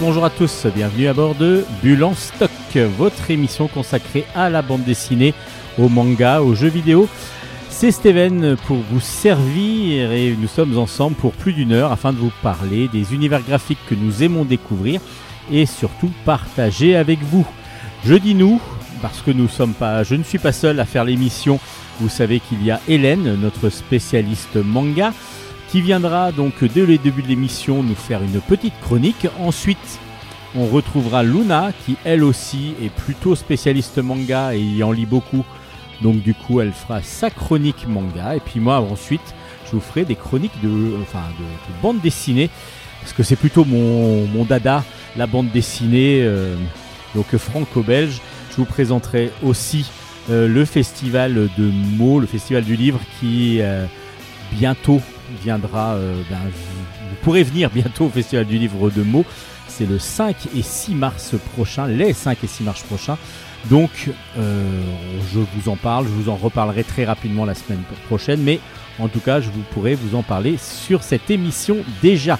Bonjour à tous, bienvenue à bord de Bulle en stock, votre émission consacrée à la bande dessinée, au manga, aux jeux vidéo. C'est Steven pour vous servir et nous sommes ensemble pour plus d'une heure afin de vous parler des univers graphiques que nous aimons découvrir et surtout partager avec vous. Je dis nous parce que nous sommes pas, je ne suis pas seul à faire l'émission. Vous savez qu'il y a Hélène, notre spécialiste manga, qui viendra donc dès le début de l'émission nous faire une petite chronique. Ensuite, on retrouvera Luna qui elle aussi est plutôt spécialiste manga et y en lit beaucoup. Donc du coup, elle fera sa chronique manga et puis moi ensuite, je vous ferai des chroniques de enfin de, bande dessinée parce que c'est plutôt mon, mon, dada, la bande dessinée euh, donc franco-belge. Je vous présenterai aussi euh, le festival de mots, le festival du livre qui euh, bientôt viendra, euh, ben, vous pourrez venir bientôt au Festival du Livre de mots. C'est le 5 et 6 mars prochain, les 5 et 6 mars prochains. Donc, euh, je vous en parle, je vous en reparlerai très rapidement la semaine prochaine, mais en tout cas, je vous pourrai vous en parler sur cette émission déjà.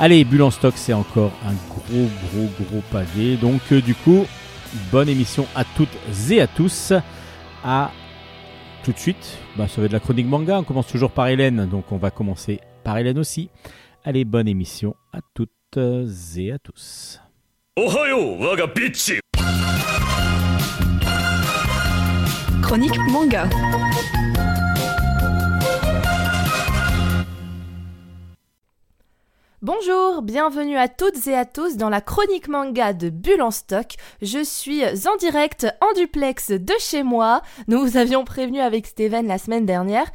Allez, Bulle en stock, c'est encore un gros, gros, gros pavé. Donc, euh, du coup, bonne émission à toutes et à tous. À tout de suite, bah, ça va être de la chronique manga. On commence toujours par Hélène, donc on va commencer par Hélène aussi. Allez, bonne émission à toutes et à tous. Chronique manga. Bonjour, bienvenue à toutes et à tous dans la chronique manga de Bulle en stock. Je suis en direct en duplex de chez moi. Nous vous avions prévenu avec Steven la semaine dernière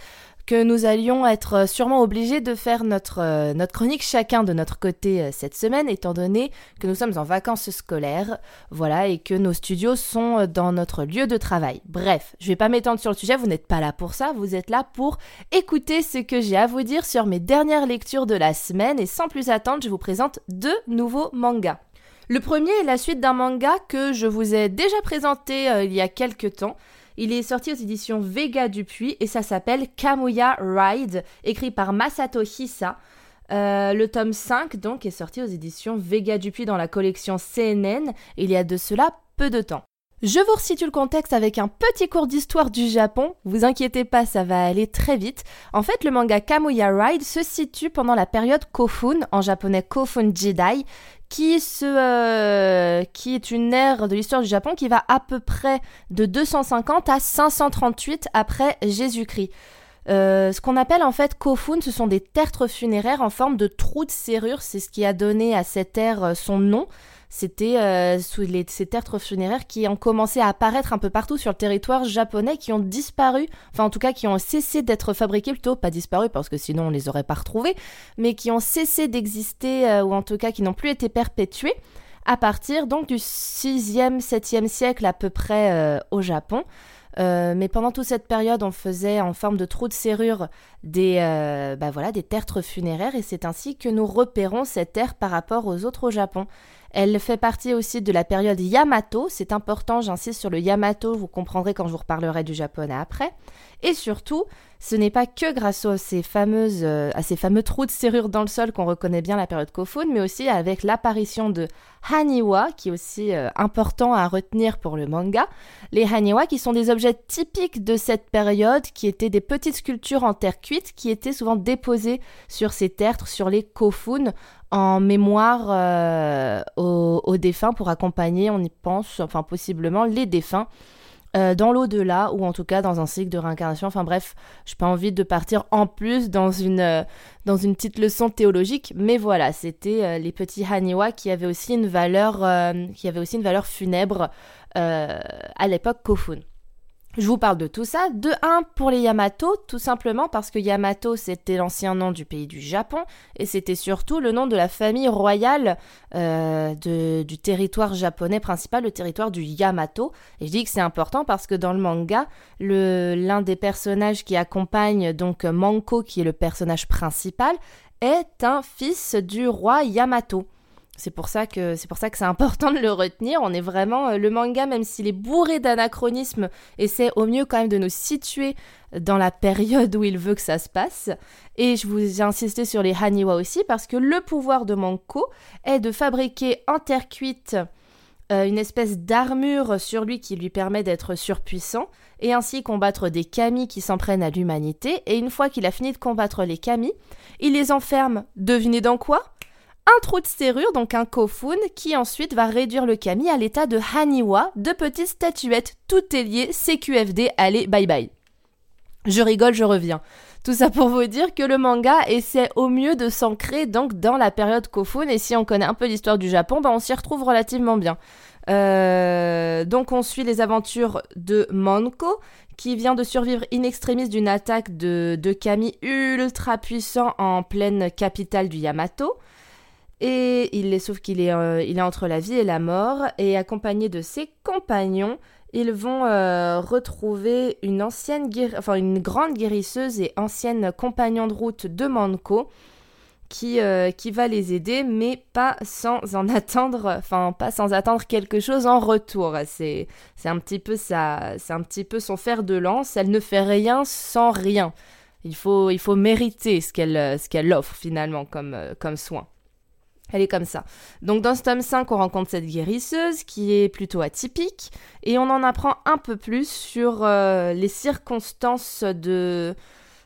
que nous allions être sûrement obligés de faire notre, euh, notre chronique chacun de notre côté euh, cette semaine, étant donné que nous sommes en vacances scolaires, voilà, et que nos studios sont euh, dans notre lieu de travail. Bref, je vais pas m'étendre sur le sujet, vous n'êtes pas là pour ça, vous êtes là pour écouter ce que j'ai à vous dire sur mes dernières lectures de la semaine, et sans plus attendre, je vous présente deux nouveaux mangas. Le premier est la suite d'un manga que je vous ai déjà présenté il y a quelques temps. Il est sorti aux éditions Vega Dupuis et ça s'appelle Kamuya Ride, écrit par Masato Hisa. Euh, le tome 5 donc est sorti aux éditions Vega Dupuis dans la collection CNN il y a de cela peu de temps. Je vous resitue le contexte avec un petit cours d'histoire du Japon. Vous inquiétez pas, ça va aller très vite. En fait, le manga Kamuya Ride se situe pendant la période Kofun, en japonais Kofun Jidai, euh, qui est une ère de l'histoire du Japon qui va à peu près de 250 à 538 après Jésus-Christ. Euh, ce qu'on appelle en fait kofun, ce sont des tertres funéraires en forme de trous de serrure, c'est ce qui a donné à cette ère euh, son nom. C'était euh, ces tertres funéraires qui ont commencé à apparaître un peu partout sur le territoire japonais, qui ont disparu, enfin en tout cas qui ont cessé d'être fabriqués, plutôt pas disparu parce que sinon on les aurait pas retrouvés, mais qui ont cessé d'exister euh, ou en tout cas qui n'ont plus été perpétués à partir donc du 6e, 7e siècle à peu près euh, au Japon. mais pendant toute cette période, on faisait en forme de trous de serrure des, bah voilà, des tertres funéraires et c'est ainsi que nous repérons cette ère par rapport aux autres au Japon. Elle fait partie aussi de la période Yamato. C'est important, j'insiste sur le Yamato, vous comprendrez quand je vous reparlerai du japonais après. Et surtout, ce n'est pas que grâce à ces, fameuses, euh, à ces fameux trous de serrure dans le sol qu'on reconnaît bien la période Kofun, mais aussi avec l'apparition de Haniwa, qui est aussi euh, important à retenir pour le manga. Les Haniwa qui sont des objets typiques de cette période, qui étaient des petites sculptures en terre cuite, qui étaient souvent déposées sur ces tertres, sur les Kofun, en mémoire euh, aux, défunts pour accompagner, on y pense, enfin possiblement, les défunts euh, dans l'au-delà ou en tout cas dans un cycle de réincarnation. Enfin bref, je n'ai pas envie de partir en plus dans une, euh, dans une petite leçon théologique, mais voilà, c'était les petits Haniwa qui avaient aussi une valeur, qui avaient aussi une valeur funèbre à l'époque Kofun. Je vous parle de tout ça. De 1 pour les Yamato, tout simplement parce que Yamato c'était l'ancien nom du pays du Japon et c'était surtout le nom de la famille royale euh, du territoire japonais principal, le territoire du Yamato. Et je dis que c'est important parce que dans le manga, l'un des personnages qui accompagne donc Manko, qui est le personnage principal, est un fils du roi Yamato. C'est pour ça que c'est pour ça que c'est important de le retenir. On est vraiment le manga, même s'il est bourré d'anachronismes, essaie au mieux quand même de nous situer dans la période où il veut que ça se passe. Et je vous ai insisté sur les Haniwa aussi parce que le pouvoir de Manko est de fabriquer en terre cuite euh, une espèce d'armure sur lui qui lui permet d'être surpuissant et ainsi combattre des kami qui s'en prennent à l'humanité. Et une fois qu'il a fini de combattre les kami, il les enferme, devinez dans quoi? Un trou de serrure, donc un kofun, qui ensuite va réduire le kami à l'état de Haniwa, de petites statuettes, tout est lié, CQFD, allez, bye bye. Je rigole, je reviens. Tout ça pour vous dire que le manga essaie au mieux de s'ancrer donc dans la période Kofun et si on connaît un peu l'histoire du Japon, bah on s'y retrouve relativement bien. Euh, donc on suit les aventures de Manko qui vient de survivre in extremis d'une attaque de, de Kami ultra puissant en pleine capitale du Yamato. Et il est, sauf qu'il est, euh, il est entre la vie et la mort, et accompagné de ses compagnons, ils vont euh, retrouver une ancienne, enfin une grande guérisseuse et ancienne compagnon de route de Manko qui, euh, qui va les aider, mais pas sans en attendre, enfin pas sans attendre quelque chose en retour. C'est c'est un petit peu ça, c'est un petit peu son fer de lance. Elle ne fait rien sans rien. Il faut il faut mériter ce qu'elle ce qu'elle offre finalement comme comme soin. Elle est comme ça. Donc dans ce tome 5, on rencontre cette guérisseuse qui est plutôt atypique et on en apprend un peu plus sur euh, les circonstances de...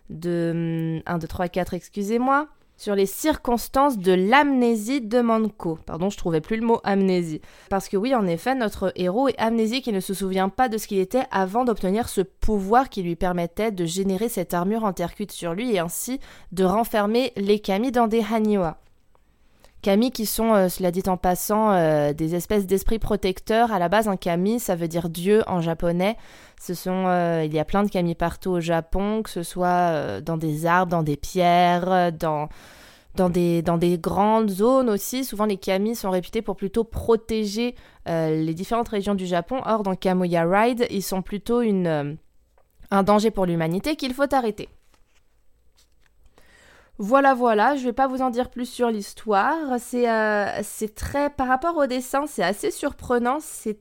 de 1, 2, 3, 4, excusez-moi. Sur les circonstances de l'amnésie de Manko. Pardon, je trouvais plus le mot amnésie. Parce que oui, en effet, notre héros est amnésique et ne se souvient pas de ce qu'il était avant d'obtenir ce pouvoir qui lui permettait de générer cette armure en terre cuite sur lui et ainsi de renfermer les kami dans des haniwa. Kami qui sont, euh, cela dit en passant, euh, des espèces d'esprits protecteurs. À la base, un kami, ça veut dire Dieu en japonais. Euh, il y a plein de kami partout au Japon, que ce soit dans des arbres, dans des pierres, dans, dans, des, dans des grandes zones aussi. Souvent, les kami sont réputés pour plutôt protéger les différentes régions du Japon. Or, dans Kamuya Ride, ils sont plutôt une, un danger pour l'humanité qu'il faut arrêter. Voilà, voilà, je vais pas vous en dire plus sur l'histoire. C'est euh, très. Par rapport au dessin, c'est assez surprenant. C'est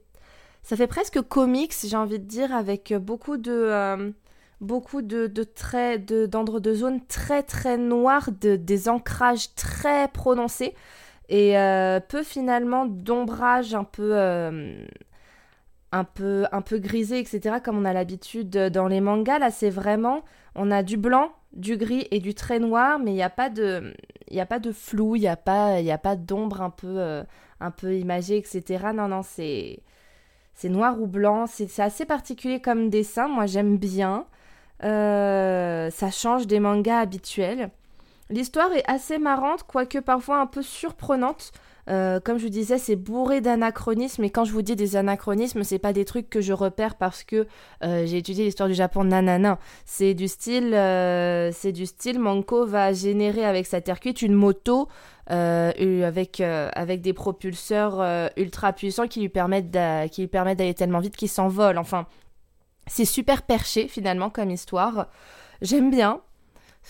ça fait presque comics, j'ai envie de dire, avec beaucoup de. Euh, beaucoup de, de traits, d'endroits de, zones très très noirs, de, des ancrages très prononcés et euh, peu finalement d'ombrage un peu un peu un peu grisé etc comme on a l'habitude dans les mangas là c'est vraiment on a du blanc du gris et du très noir, mais il n'y a pas de, il a pas de flou, il n'y a pas, il a pas d'ombre un peu, euh, un peu imagée, etc. Non, non, c'est, c'est noir ou blanc. C'est, assez particulier comme dessin. Moi, j'aime bien. Euh, ça change des mangas habituels. L'histoire est assez marrante, quoique parfois un peu surprenante. Euh, comme je vous disais, c'est bourré d'anachronismes. Et quand je vous dis des anachronismes, c'est pas des trucs que je repère parce que euh, j'ai étudié l'histoire du Japon. Nanana. C'est du style, euh, c'est du style. Manko va générer avec sa terre cuite une moto avec avec des propulseurs ultra puissants qui lui permettent qui lui permettent d'aller tellement vite qu'il s'envole. Enfin, c'est super perché finalement comme histoire. J'aime bien.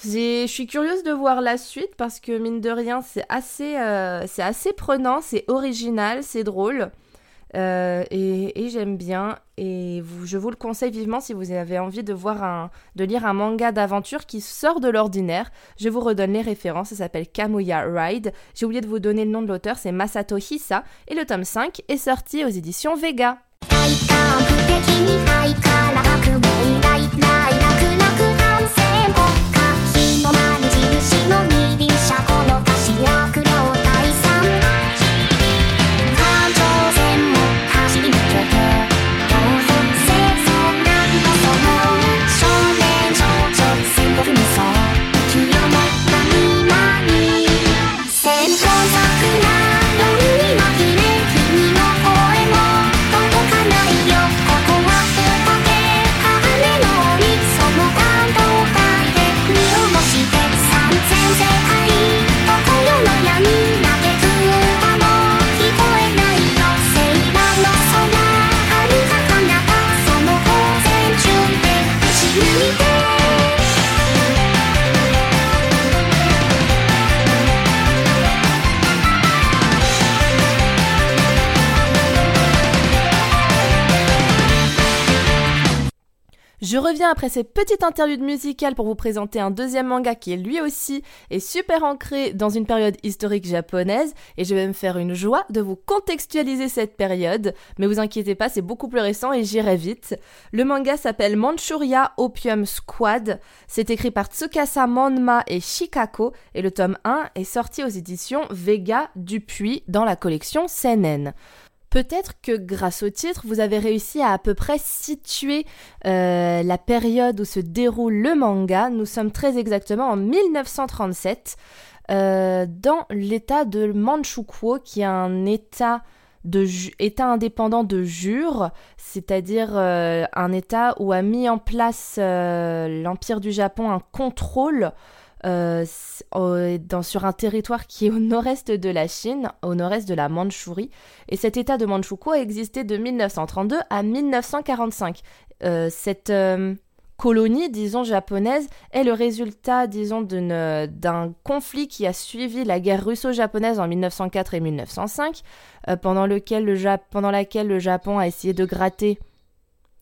Je suis curieuse de voir la suite parce que mine de rien, c'est assez, euh, c'est assez prenant, c'est original, c'est drôle. Euh, et, j'aime bien. Et je vous le conseille vivement si vous avez envie de voir un, de lire un manga d'aventure qui sort de l'ordinaire. Je vous redonne les références. Ça s'appelle Kamuya Ride. J'ai oublié de vous donner le nom de l'auteur, c'est Masato Hisa. Et le tome 5 est sorti aux éditions Vega. Après cette petite interlude musicale pour vous présenter un deuxième manga qui est lui aussi est super ancré dans une période historique japonaise et je vais me faire une joie de vous contextualiser cette période. Mais vous inquiétez pas, c'est beaucoup plus récent et j'irai vite. Le manga s'appelle Manchuria Opium Squad. C'est écrit par Tsukasa Monma et Shikako et le tome 1 est sorti aux éditions Vega Dupuis dans la collection Seinen. Peut-être que grâce au titre, vous avez réussi à à peu près situer euh, la période où se déroule le manga. Nous sommes très exactement en 1937 euh, dans l'état de Manchukuo, qui est un état indépendant de jure, c'est-à-dire euh, un état où a mis en place l'Empire du Japon un contrôle euh, sur un territoire qui est au nord-est de la Chine, au nord-est de la Mandchourie. Et cet état de Manchukuo a existé de 1932 à 1945. Euh, cette euh, colonie, disons, japonaise est le résultat, disons, d'un conflit qui a suivi la guerre russo-japonaise en 1904 et 1905, pendant, laquelle le Japon a essayé de gratter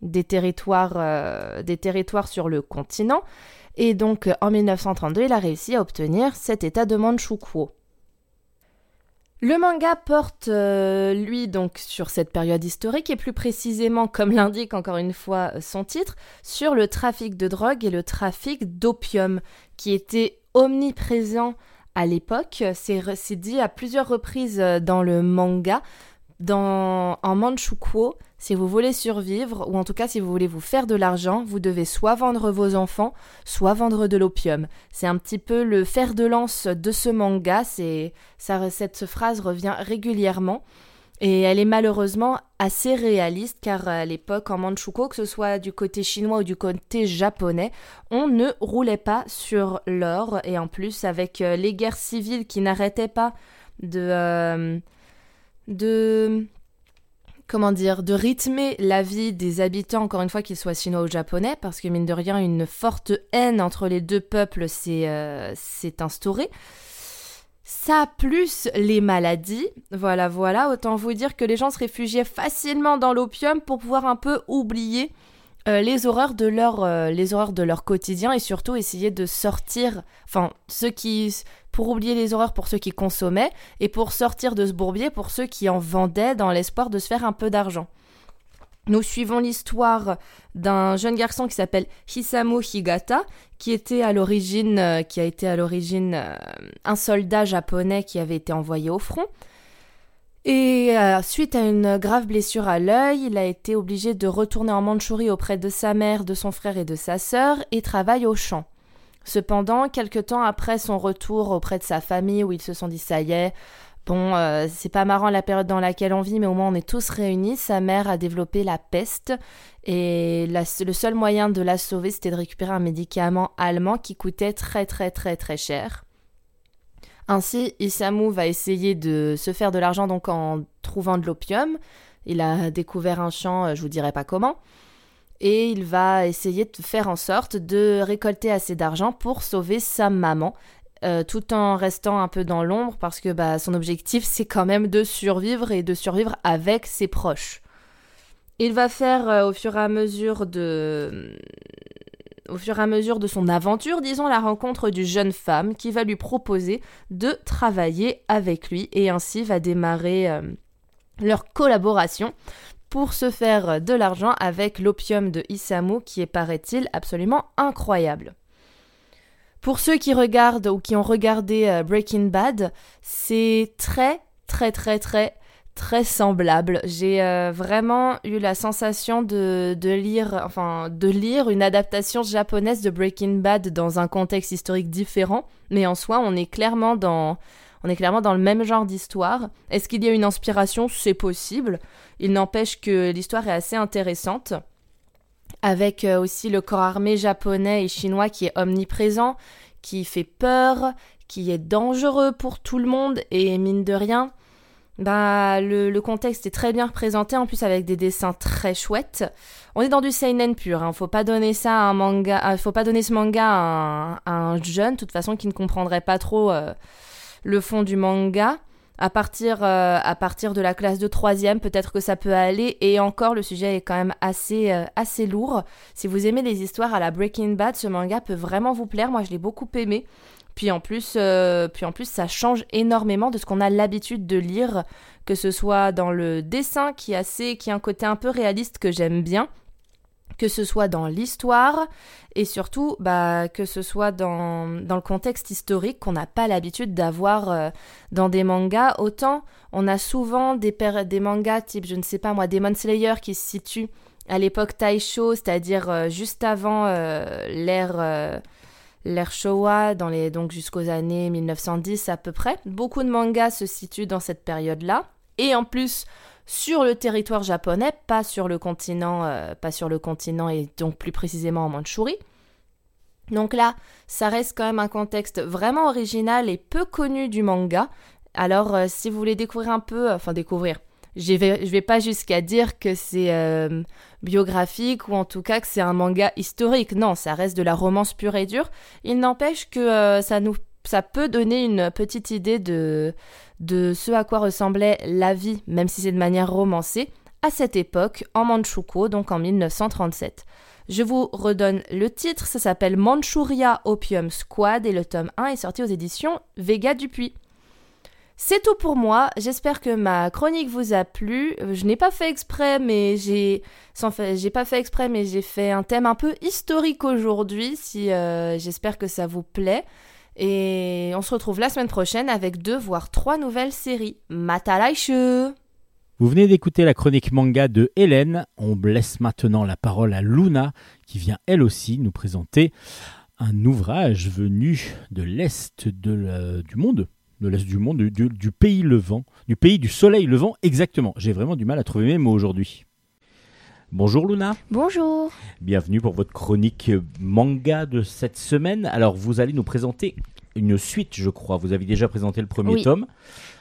des des territoires sur le continent. Et donc en 1932, il a réussi à obtenir cet état de Manchukuo. Le manga porte, euh, lui, donc sur cette période historique et plus précisément, comme l'indique encore une fois son titre, sur le trafic de drogue et le trafic d'opium qui était omniprésent à l'époque. C'est dit à plusieurs reprises dans le manga. Dans, en Manchukuo, si vous voulez survivre, ou en tout cas si vous voulez vous faire de l'argent, vous devez soit vendre vos enfants, soit vendre de l'opium. C'est un petit peu le fer de lance de ce manga, ça, cette phrase revient régulièrement. Et elle est malheureusement assez réaliste car à l'époque en Manchukuo, que ce soit du côté chinois ou du côté japonais, on ne roulait pas sur l'or et en plus avec euh, les guerres civiles qui n'arrêtaient pas de, euh, de comment dire, de rythmer la vie des habitants, encore une fois qu'ils soient chinois ou japonais, parce que mine de rien, une forte haine entre les deux peuples s'est euh, instaurée. Ça plus les maladies, voilà, voilà, autant vous dire que les gens se réfugiaient facilement dans l'opium pour pouvoir un peu oublier euh, les horreurs de leur euh, les horreurs de leur quotidien et surtout essayer de sortir enfin ceux qui pour oublier les horreurs pour ceux qui consommaient et pour sortir de ce bourbier pour ceux qui en vendaient dans l'espoir de se faire un peu d'argent. Nous suivons l'histoire d'un jeune garçon qui s'appelle Hisamu Higata, qui était à l'origine, euh, qui a été à l'origine un soldat japonais qui avait été envoyé au front. Et euh, suite à une grave blessure à l'œil, il a été obligé de retourner en Mandchourie auprès de sa mère, de son frère et de sa sœur et travaille au champ. Cependant, quelque temps après son retour auprès de sa famille, où ils se sont dit ça y est, bon, euh, c'est pas marrant la période dans laquelle on vit, mais au moins on est tous réunis. Sa mère a développé la peste et le seul moyen de la sauver, c'était de récupérer un médicament allemand qui coûtait très très très très cher. Ainsi, Isamu va essayer de se faire de l'argent donc en trouvant de l'opium. Il a découvert un champ, euh, je vous dirai pas comment. Et il va essayer de faire en sorte de récolter assez d'argent pour sauver sa maman, euh, tout en restant un peu dans l'ombre parce que bah, son objectif c'est quand même de survivre et de survivre avec ses proches. Il va faire euh, au fur et à mesure de au fur et à mesure de son aventure, disons, la rencontre d'une jeune femme qui va lui proposer de travailler avec lui et ainsi va démarrer euh, leur collaboration pour se faire de l'argent avec l'opium de Isamu qui est, paraît-il, absolument incroyable. Pour ceux qui regardent ou qui ont regardé euh, Breaking Bad, c'est très très très très très semblable. J'ai euh, vraiment eu la sensation de, de, lire, enfin, de lire une adaptation japonaise de Breaking Bad dans un contexte historique différent, mais en soi, on est clairement dans, on est clairement dans le même genre d'histoire. Est-ce qu'il y a une inspiration? C'est possible. Il n'empêche que l'histoire est assez intéressante. Avec euh, aussi le corps armé japonais et chinois qui est omniprésent, qui fait peur, qui est dangereux pour tout le monde, et mine de rien, bah, le, contexte est très bien représenté, en plus avec des dessins très chouettes. On est dans du seinen pur, hein. faut pas donner ça à un manga, euh, faut pas donner ce manga à un, jeune, de toute façon, qui ne comprendrait pas trop euh, le fond du manga. à partir, euh, à partir de la classe de troisième, peut-être que ça peut aller. Et encore, le sujet est quand même assez, euh, assez lourd. Si vous aimez les histoires à la Breaking Bad, ce manga peut vraiment vous plaire. Moi, je l'ai beaucoup aimé. Puis en plus, euh, en plus, ça change énormément de ce qu'on a l'habitude de lire, que ce soit dans le dessin qui est assez, qui a un côté un peu réaliste que j'aime bien, que ce soit dans l'histoire et surtout bah, que ce soit dans, le contexte historique qu'on n'a pas l'habitude d'avoir euh, dans des mangas. Autant on a souvent des, des mangas type, je ne sais pas moi, Demon Slayer qui se situent à l'époque Taisho, c'est-à-dire euh, juste avant l'ère l'ère Showa, dans les, donc jusqu'aux années 1910 à peu près. Beaucoup de mangas se situent dans cette période-là. Et en plus, sur le territoire japonais, pas sur le continent, euh, pas sur le continent et donc plus précisément en Mandchourie. Donc là, ça reste quand même un contexte vraiment original et peu connu du manga. Alors, euh, si vous voulez découvrir un peu, enfin découvrir, je vais, vais pas jusqu'à dire que c'est euh, biographique ou en tout cas que c'est un manga historique. Non, ça reste de la romance pure et dure. Il n'empêche que ça nous, ça peut donner une petite idée de de ce à quoi ressemblait la vie, même si c'est de manière romancée, à cette époque, en Manchukuo, donc en 1937. Je vous redonne le titre, ça s'appelle Manchuria Opium Squad et le tome 1 est sorti aux éditions Vega Dupuis. C'est tout pour moi, j'espère que ma chronique vous a plu. Je n'ai pas fait exprès, mais j'ai j'ai pas fait exprès, mais j'ai fait un thème un peu historique aujourd'hui. Si euh, j'espère que ça vous plaît. Et on se retrouve la semaine prochaine avec deux voire trois nouvelles séries. Matalaishu Vous venez d'écouter la chronique manga de Hélène. On laisse maintenant la parole à Luna qui vient elle aussi nous présenter un ouvrage venu de l'est du monde, de l'est du monde, du, du, pays levant, du pays du soleil levant exactement. J'ai vraiment du mal à trouver mes mots aujourd'hui. Bonjour Luna. Bonjour. Bienvenue pour votre chronique manga de cette semaine. Alors vous allez nous présenter une suite, je crois. Vous avez déjà présenté le premier tome.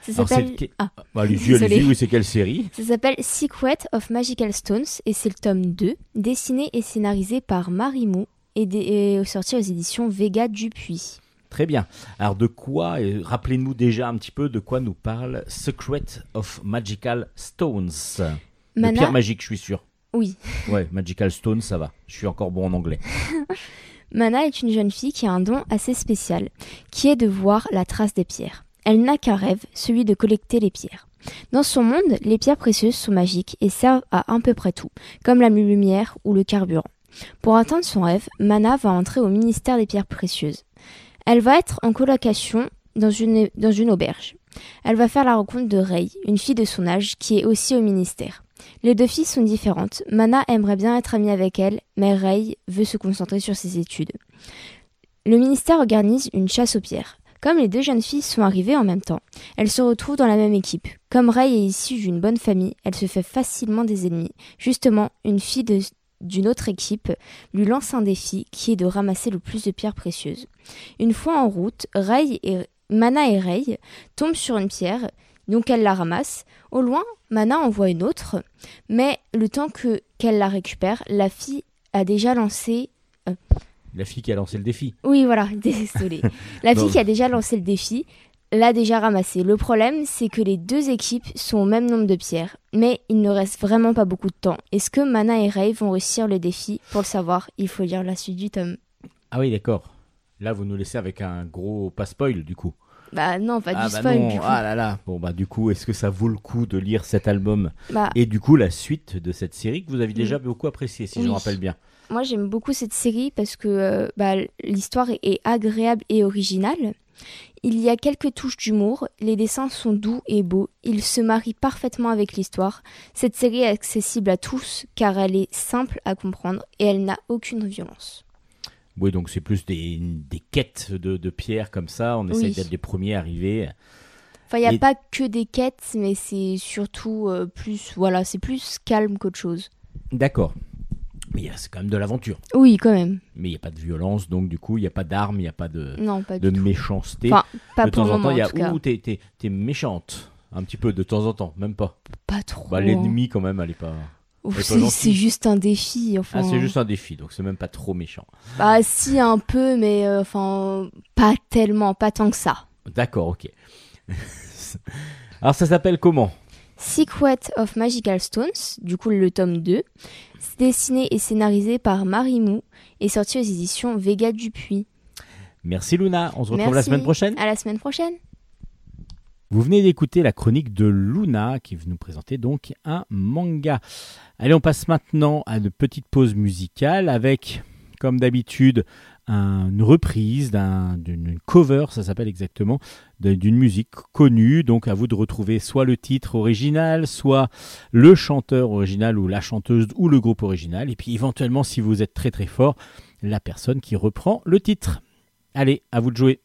Ça s'appelle. Ah. Bah, oui, c'est quelle série Ça s'appelle Secret of Magical Stones et c'est le tome 2, dessiné et scénarisé par Marimou et, et sorti aux éditions Vega Dupuis. Très bien. Alors de quoi, rappelez-nous déjà un petit peu de quoi nous parle Secret of Magical Stones. Mana... De pierre magique, je suis sûr. Oui. Ouais, Magical Stone, ça va. Je suis encore bon en anglais. Mana est une jeune fille qui a un don assez spécial, qui est de voir la trace des pierres. Elle n'a qu'un rêve, celui de collecter les pierres. Dans son monde, les pierres précieuses sont magiques et servent à un peu près tout, comme la lumière ou le carburant. Pour atteindre son rêve, Mana va entrer au ministère des pierres précieuses. Elle va être en colocation dans une, auberge. Elle va faire la rencontre de Rei, une fille de son âge qui est aussi au ministère. Les deux filles sont différentes. Mana aimerait bien être amie avec elle, mais Rei veut se concentrer sur ses études. Le ministère organise une chasse aux pierres. Comme les deux jeunes filles sont arrivées en même temps, elles se retrouvent dans la même équipe. Comme Rei est issue d'une bonne famille, elle se fait facilement des ennemis. Justement, une fille d'une autre équipe lui lance un défi qui est de ramasser le plus de pierres précieuses. Une fois en route, et Mana et Rei tombent sur une pierre donc elle la ramasse. Au loin, Mana en voit une autre, mais le temps que qu'elle la récupère, la fille a déjà lancé. Euh, la fille qui a lancé le défi. Oui, voilà, désolé. la fille qui a déjà lancé le défi l'a déjà ramassé. Le problème, c'est que les deux équipes sont au même nombre de pierres, mais il ne reste vraiment pas beaucoup de temps. Est-ce que Mana et Ray vont réussir le défi Pour le savoir, il faut lire la suite du tome. Ah oui, d'accord. Là, vous nous laissez avec un gros pas spoil, du coup. Bah non, pas ah du bah spoil. Du coup. Ah là là. Bon bah du coup, est-ce que ça vaut le coup de lire cet album bah. et du coup la suite de cette série que vous avez déjà beaucoup appréciée, si je me rappelle bien. Moi j'aime beaucoup cette série parce que euh, bah, l'histoire est agréable et originale. Il y a quelques touches d'humour, les dessins sont doux et beaux, ils se marient parfaitement avec l'histoire. Cette série est accessible à tous car elle est simple à comprendre et elle n'a aucune violence. Oui, donc c'est plus des, des quêtes de, de pierres comme ça. On essaie d'être les premiers arrivés. Enfin, il n'y a pas que des quêtes, mais c'est surtout euh, plus. Voilà, c'est plus calme qu'autre chose. D'accord. Mais c'est quand même de l'aventure. Oui, quand même. Mais il n'y a pas de violence, donc du coup, il n'y a pas d'armes, il n'y a pas de, non, pas de méchanceté. Enfin, pas de temps en temps, il y a ouh, t'es, t'es, méchante. Un petit peu, de temps en temps, même pas. Pas trop. Bah, l'ennemi, quand même, elle est pas. C'est juste un défi. Enfin... Ah, c'est juste un défi, donc c'est même pas trop méchant. Bah, si, un peu, mais euh, enfin, pas tellement, pas tant que ça. D'accord, ok. Alors ça s'appelle comment? Secret of Magical Stones, du coup le tome 2, dessiné et scénarisé par Marie Mou et sorti aux éditions Vega Dupuis. Merci Luna, on se retrouve la semaine prochaine. À la semaine prochaine. Vous venez d'écouter la chronique de Luna qui nous présenter donc un manga. Allez, on passe maintenant à une petite pause musicale avec, comme d'habitude, une reprise d'une cover, ça s'appelle exactement, d'une musique connue. Donc à vous de retrouver soit le titre original, soit le chanteur original ou la chanteuse ou le groupe original. Et puis éventuellement, si vous êtes très très fort, la personne qui reprend le titre. Allez, à vous de jouer.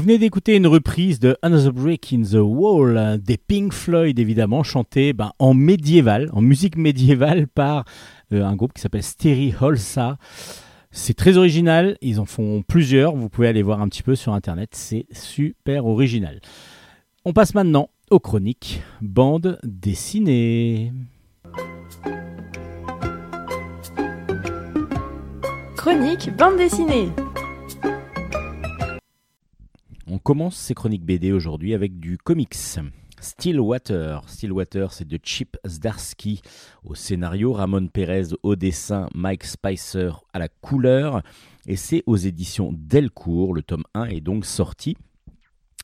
Venez d'écouter une reprise de Another Break in the Wall des Pink Floyd, évidemment, chantée ben, en médiéval, en musique médiévale par euh, un groupe qui s'appelle Steri Holsa. C'est très original, ils en font plusieurs, vous pouvez aller voir un petit peu sur internet, c'est super original. On passe maintenant aux chroniques bande dessinée. Chronique bande dessinée. On commence ces chroniques BD aujourd'hui avec du comics. Stillwater. Stillwater, c'est de Chip Zdarsky au scénario, Ramon Perez au dessin, Mike Spicer à la couleur. Et c'est aux éditions Delcourt. Le tome 1 est donc sorti.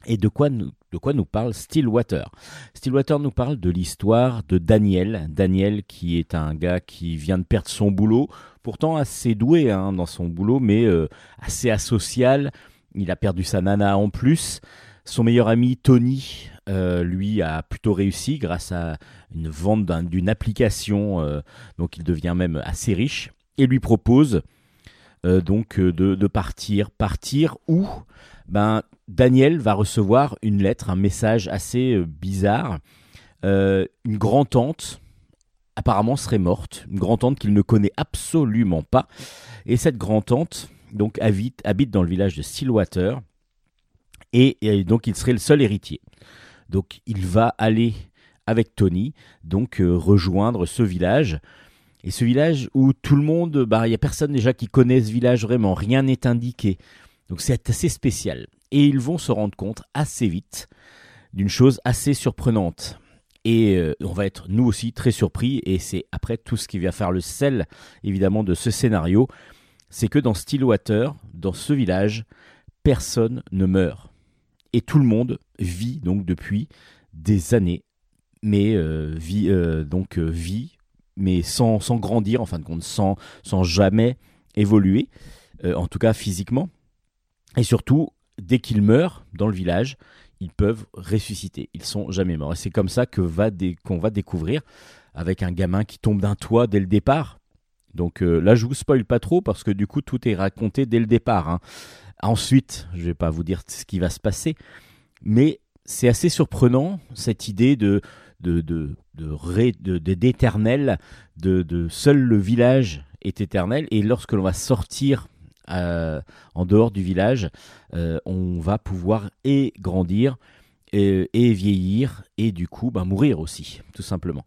Et de quoi, nous, de parle Stillwater? Stillwater nous parle de l'histoire de Daniel. Daniel qui est un gars qui vient de perdre son boulot, pourtant assez doué hein, dans son boulot, mais euh, assez asocial il a perdu sa nana en plus. Son meilleur ami Tony, euh, lui, a plutôt réussi grâce à une vente d'une application, euh, donc il devient même assez riche, et lui propose euh, donc de, partir. Partir où ben, Daniel va recevoir une lettre, un message assez bizarre. une grand-tante, apparemment, serait morte. Une grand-tante qu'il ne connaît absolument pas. Et cette grand-tante, donc habite, habite dans le village de Stillwater et, donc il serait le seul héritier. Donc il va aller avec Tony donc euh, rejoindre ce village et ce village où tout le monde, bah il y a personne déjà qui connaît ce village vraiment, rien n'est indiqué. Donc c'est assez spécial et ils vont se rendre compte assez vite d'une chose assez surprenante. Et euh, on va être nous aussi très surpris et c'est après tout ce qui va faire le sel évidemment de ce scénario c'est que dans Stillwater, dans ce village, personne ne meurt. Et tout le monde vit donc depuis des années, mais euh, vit euh, donc euh, vit, mais sans, sans, grandir en fin de compte, sans, sans jamais évoluer, en tout cas physiquement. Et surtout, dès qu'ils meurent dans le village, ils peuvent ressusciter. Ils sont jamais morts. Et c'est comme ça que va qu'on va découvrir avec un gamin qui tombe d'un toit dès le départ. Donc euh, là, je vous spoil pas trop parce que du coup, tout est raconté dès le départ. Hein. Ensuite, je vais pas vous dire ce qui va se passer, mais c'est assez surprenant cette idée de d'éternel, de, de, seul le village est éternel et lorsque l'on va sortir euh, en dehors du village, euh, on va pouvoir et grandir et, vieillir et du coup bah, mourir aussi, tout simplement.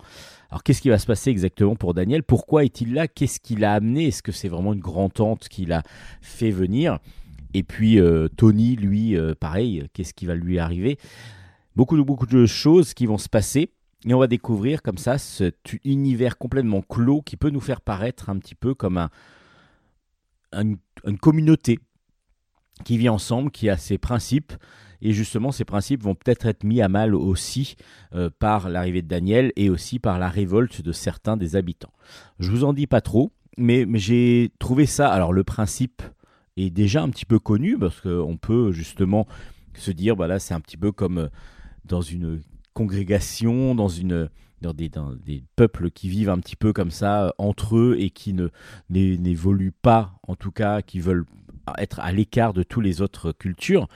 Alors qu'est-ce qui va se passer exactement pour Daniel? Pourquoi est-il là? Qu'est-ce qui l'a amené? Est-ce que c'est vraiment une grand-tante qui l'a fait venir? Et puis euh, Tony, lui, euh, pareil, qu'est-ce qui va lui arriver? Beaucoup de, beaucoup de choses qui vont se passer. Et on va découvrir comme ça cet univers complètement clos qui peut nous faire paraître un petit peu comme un, une communauté qui vit ensemble, qui a ses principes, et justement, ces principes vont peut-être être mis à mal aussi euh, par l'arrivée de Daniel et aussi par la révolte de certains des habitants. Je vous en dis pas trop, mais, j'ai trouvé ça. Alors, le principe est déjà un petit peu connu parce qu'on peut justement se dire, bah c'est un petit peu comme euh, dans une congrégation, dans une dans des, des, peuples qui vivent un petit peu comme ça euh, entre eux et qui ne n'évoluent pas, en tout cas, qui veulent être à l'écart de toutes les autres cultures.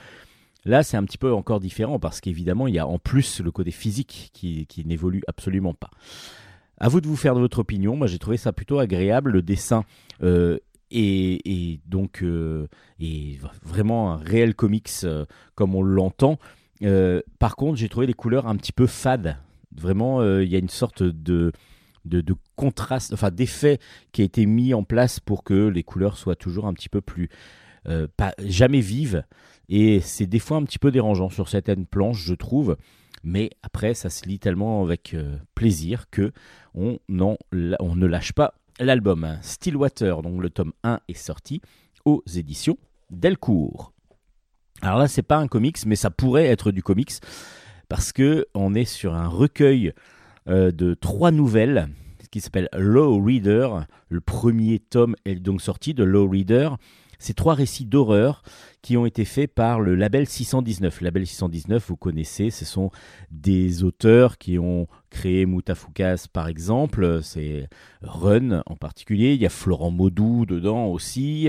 Là, c'est un petit peu encore différent parce qu'évidemment, il y a en plus le côté physique qui, n'évolue absolument pas. À vous de vous faire de votre opinion. Moi, j'ai trouvé ça plutôt agréable. Le dessin euh, est, donc euh, est vraiment un réel comics euh, comme on l'entend. par contre, j'ai trouvé les couleurs un petit peu fades. Vraiment, il y a une sorte de, contraste, enfin d'effet qui a été mis en place pour que les couleurs soient toujours un petit peu plus, jamais vives. Et c'est des fois un petit peu dérangeant sur certaines planches, je trouve. Mais après, ça se lit tellement avec euh, plaisir que on, on ne lâche pas l'album. Stillwater, donc le tome 1 est sorti aux éditions Delcourt. Alors là, c'est pas un comics, mais ça pourrait être du comics parce que on est sur un recueil euh, de trois nouvelles qui s'appelle Low Reader. Le premier tome est donc sorti de Low Reader ces trois récits d'horreur qui ont été faits par le label 619. Le label 619, vous connaissez, ce sont des auteurs qui ont créé Moutafoukaz par exemple, c'est Run en particulier, il y a Florent Maudou dedans aussi,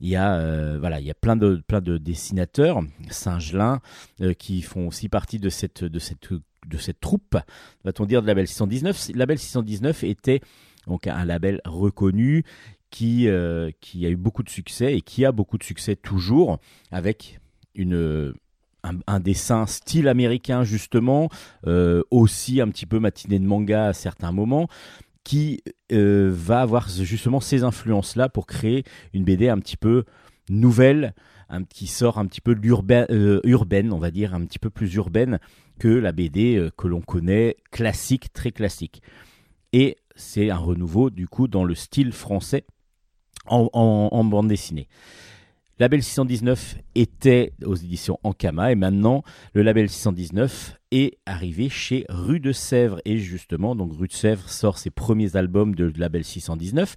il y a, euh, voilà, il y a plein de, plein de dessinateurs, Saint-Gelin, euh, qui font aussi partie de cette, de cette, de cette troupe, va-t-on dire, de label 619. Le label 619 était donc un label reconnu qui, euh, qui a eu beaucoup de succès et qui a beaucoup de succès toujours avec une, un, dessin style américain justement, euh, aussi un petit peu matinée de manga à certains moments, qui euh, va avoir justement ces influences-là pour créer une BD un petit peu nouvelle, un, qui sort un petit peu de l'urbaine, on va dire, un petit peu plus urbaine que la BD que l'on connaît, classique, très classique. Et c'est un renouveau du coup dans le style français en, bande dessinée. Label 619 était aux éditions Ankama et maintenant le label 619 est arrivé chez Rue de Sèvres et justement donc Rue de Sèvres sort ses premiers albums de label 619.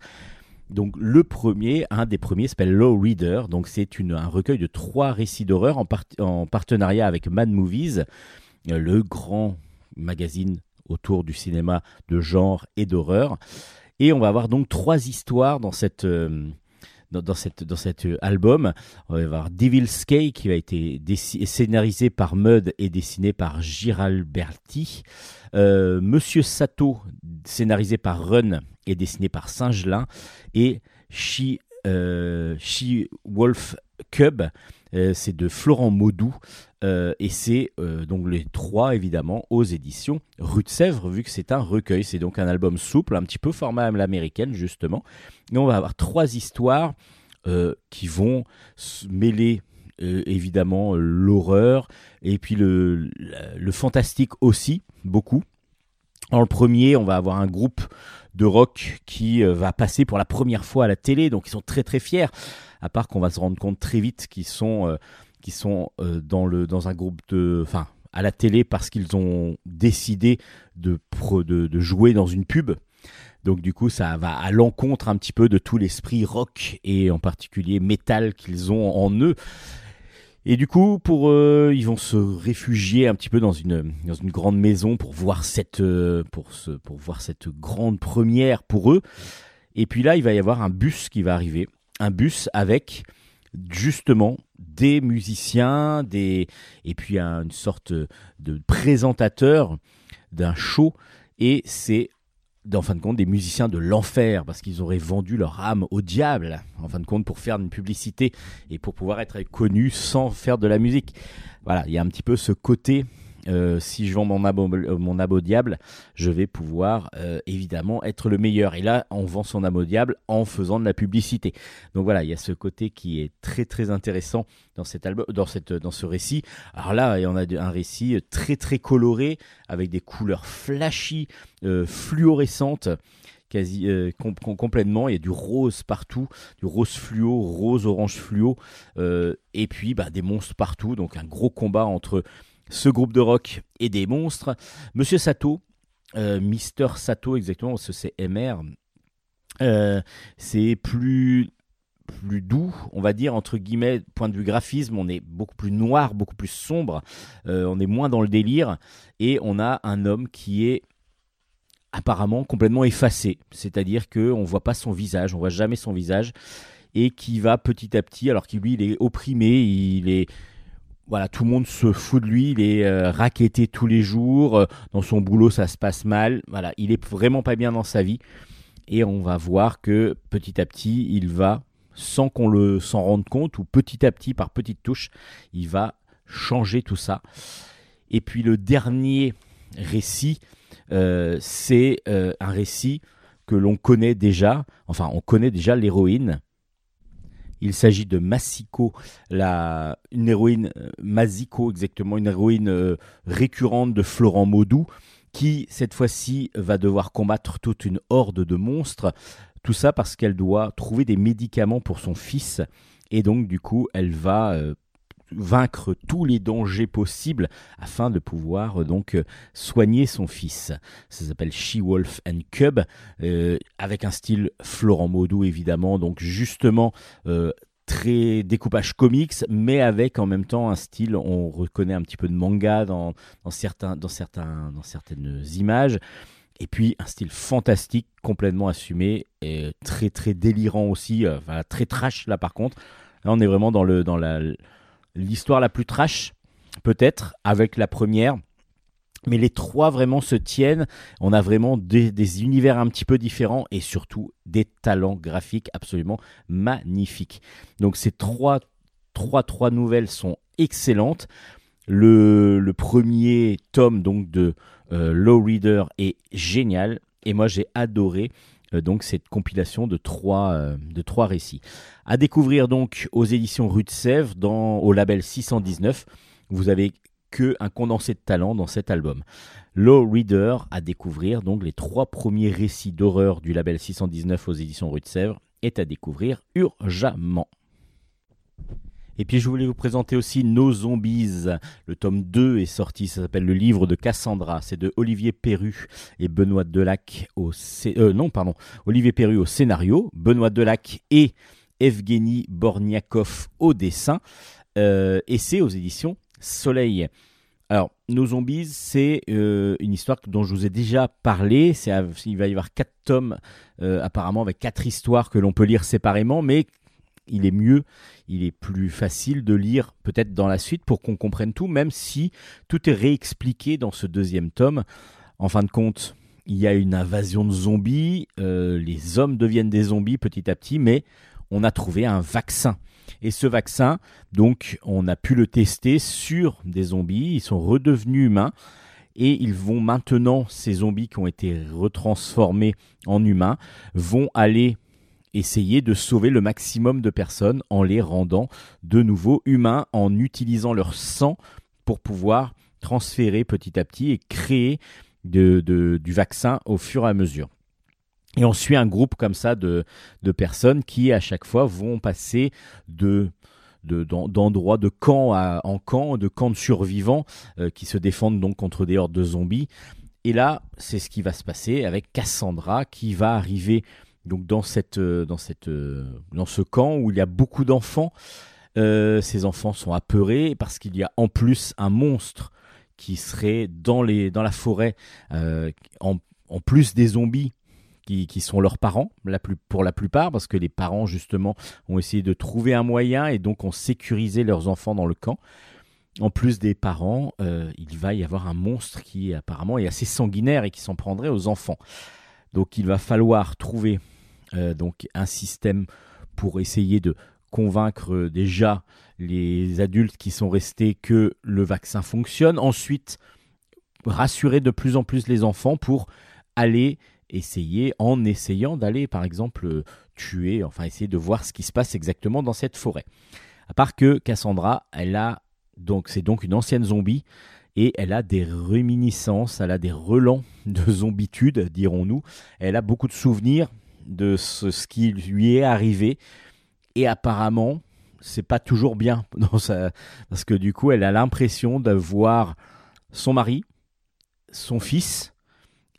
Donc le premier, un des premiers s'appelle Low Reader, donc c'est un recueil de trois récits d'horreur en, en, partenariat avec Mad Movies, euh, le grand magazine autour du cinéma de genre et d'horreur. Et on va avoir donc trois histoires dans euh, cet euh, album. On va avoir Devil's Cay qui a été scénarisé par Mud et dessiné par Giralberti. Euh, Monsieur Sato, scénarisé par Run et dessiné par Saint-Gelin. Et She, She Wolf Cub, c'est de Florent Maudou. Euh, et c'est euh, donc les trois, évidemment, aux éditions Rue de Sèvres, vu que c'est un recueil. C'est donc un album souple, un petit peu format à l'américaine, justement. Et on va avoir trois histoires euh, qui vont mêler évidemment l'horreur et puis le, fantastique aussi, beaucoup. Dans le premier, on va avoir un groupe de rock qui va passer pour la première fois à la télé, donc ils sont très très fiers, à part qu'on va se rendre compte très vite qu'ils sont qui sont euh, dans, le, dans un groupe de. Enfin, à la télé parce qu'ils ont décidé de, de, jouer dans une pub. Donc du coup, ça va à l'encontre un petit peu de tout l'esprit rock et en particulier métal qu'ils ont en eux. Et du coup, pour eux, ils vont se réfugier un petit peu dans une dans une grande maison pour voir cette euh, pour ce, pour voir cette grande première pour eux. Et puis là, il va y avoir un bus qui va arriver, un bus avec justement des musiciens, des et puis une sorte de présentateur d'un show et c'est en fin de compte des musiciens de l'enfer parce qu'ils auraient vendu leur âme au diable en fin de compte pour faire une publicité et pour pouvoir être connus sans faire de la musique. Voilà, il y a un petit peu ce côté euh, si je vends mon abo, euh, mon abo diable, je vais pouvoir euh, évidemment être le meilleur. Et là, on vend son abo diable en faisant de la publicité. Donc voilà, il y a ce côté qui est très très intéressant dans cet album, dans cette, dans ce récit. Alors là, en a un récit très très coloré avec des couleurs flashy, fluorescentes quasi complètement. Il y a du rose partout, du rose fluo, rose orange fluo, et puis bah, des monstres partout. Donc un gros combat entre ce groupe de rock et des monstres. Monsieur Sato, euh, Mister Sato exactement, c'est MR, euh, c'est plus plus doux, on va dire, entre guillemets, point de vue graphisme, on est beaucoup plus noir, beaucoup plus sombre, euh, on est moins dans le délire, et on a un homme qui est apparemment complètement effacé, c'est-à-dire qu'on ne voit pas son visage, on voit jamais son visage, et qui va petit à petit, alors qu'il lui, il est opprimé, il est voilà, tout le monde se fout de lui, il est euh, tous les jours, euh, dans son boulot ça se passe mal, voilà, il est vraiment pas bien dans sa vie et on va voir que petit à petit, il va sans qu'on le s'en rende compte ou petit à petit par petites touches, il va changer tout ça. Et puis le dernier récit, euh, c'est un récit que l'on connaît déjà, enfin on connaît déjà l'héroïne, il s'agit de Masiko, la, une héroïne, euh, exactement, une héroïne euh, récurrente de Florent Maudou, qui cette fois-ci va devoir combattre toute une horde de monstres. Tout ça parce qu'elle doit trouver des médicaments pour son fils. Et donc du coup, elle va euh, vaincre tous les dangers possibles afin de pouvoir euh, donc euh, soigner son fils. Ça s'appelle She-Wolf and Cub, euh, avec un style Florent Maudou évidemment, donc justement très découpage comics, mais avec en même temps un style, on reconnaît un petit peu de manga dans, certains, dans, dans certaines images. Et puis un style fantastique, complètement assumé, et très très délirant aussi, euh, très trash là par contre. Là on est vraiment dans, le, dans la, l'histoire la plus trash, peut-être, avec la première. Mais les trois vraiment se tiennent. On a vraiment des, univers un petit peu différents et surtout des talents graphiques absolument magnifiques. Donc ces trois, trois, trois nouvelles sont excellentes. Le, premier tome donc de euh, Low Reader est génial et moi j'ai adoré donc cette compilation de trois, euh, de trois récits. À découvrir donc aux éditions Rue de Sèvres dans, au label 619. Vous avez que un condensé de talent dans cet album. Low Reader à découvrir donc les trois premiers récits d'horreur du label 619 aux éditions Rue de Sèvres est à découvrir urgemment. Et puis je voulais vous présenter aussi Nos Zombies. Le tome 2 est sorti, ça s'appelle Le livre de Cassandra. C'est de Olivier Perru et Benoît Delac au euh, au scénario, Benoît Delac et Evgeny Borniakov au dessin. Euh, et c'est aux éditions Soleil. Alors, Nos Zombies, c'est euh, une histoire dont je vous ai déjà parlé. il va y avoir quatre tomes, apparemment, avec quatre histoires que l'on peut lire séparément, mais il est mieux, il est plus facile de lire peut-être dans la suite pour qu'on comprenne tout, même si tout est réexpliqué dans ce deuxième tome. En fin de compte, il y a une invasion de zombies, euh, les hommes deviennent des zombies petit à petit, mais on a trouvé un vaccin. Et ce vaccin, donc, on a pu le tester sur des zombies, ils sont redevenus humains. Et ils vont maintenant, ces zombies qui ont été retransformés en humains, vont aller essayer de sauver le maximum de personnes en les rendant de nouveau humains, en utilisant leur sang pour pouvoir transférer petit à petit et créer du vaccin au fur et à mesure. Et on suit un groupe comme ça de, personnes qui à chaque fois vont passer de d'endroits de, camp en camp, de camps de survivants euh, qui se défendent donc contre des hordes de zombies. Et là, c'est ce qui va se passer avec Cassandra qui va arriver donc dans cette euh, dans cette euh, dans ce camp où il y a beaucoup d'enfants. Euh, ces enfants sont apeurés parce qu'il y a en plus un monstre qui serait dans les dans la forêt en, en, plus des zombies qui, qui, sont leurs parents la plus, pour la plupart parce que les parents justement ont essayé de trouver un moyen et donc ont sécurisé leurs enfants dans le camp. En plus des parents, il va y avoir un monstre qui apparemment est assez sanguinaire et qui s'en prendrait aux enfants. Donc il va falloir trouver donc un système pour essayer de convaincre déjà les adultes qui sont restés que le vaccin fonctionne. Ensuite, rassurer de plus en plus les enfants pour aller essayer, en essayant d'aller par exemple tuer, enfin essayer de voir ce qui se passe exactement dans cette forêt. À part que Cassandra, elle a donc c'est donc une ancienne zombie et elle a des réminiscences, elle a des relents de zombitude, dirons-nous. Elle a beaucoup de souvenirs de ce, qui lui est arrivé. Et apparemment, c'est pas toujours bien parce que du coup, elle a l'impression de voir son mari, son fils,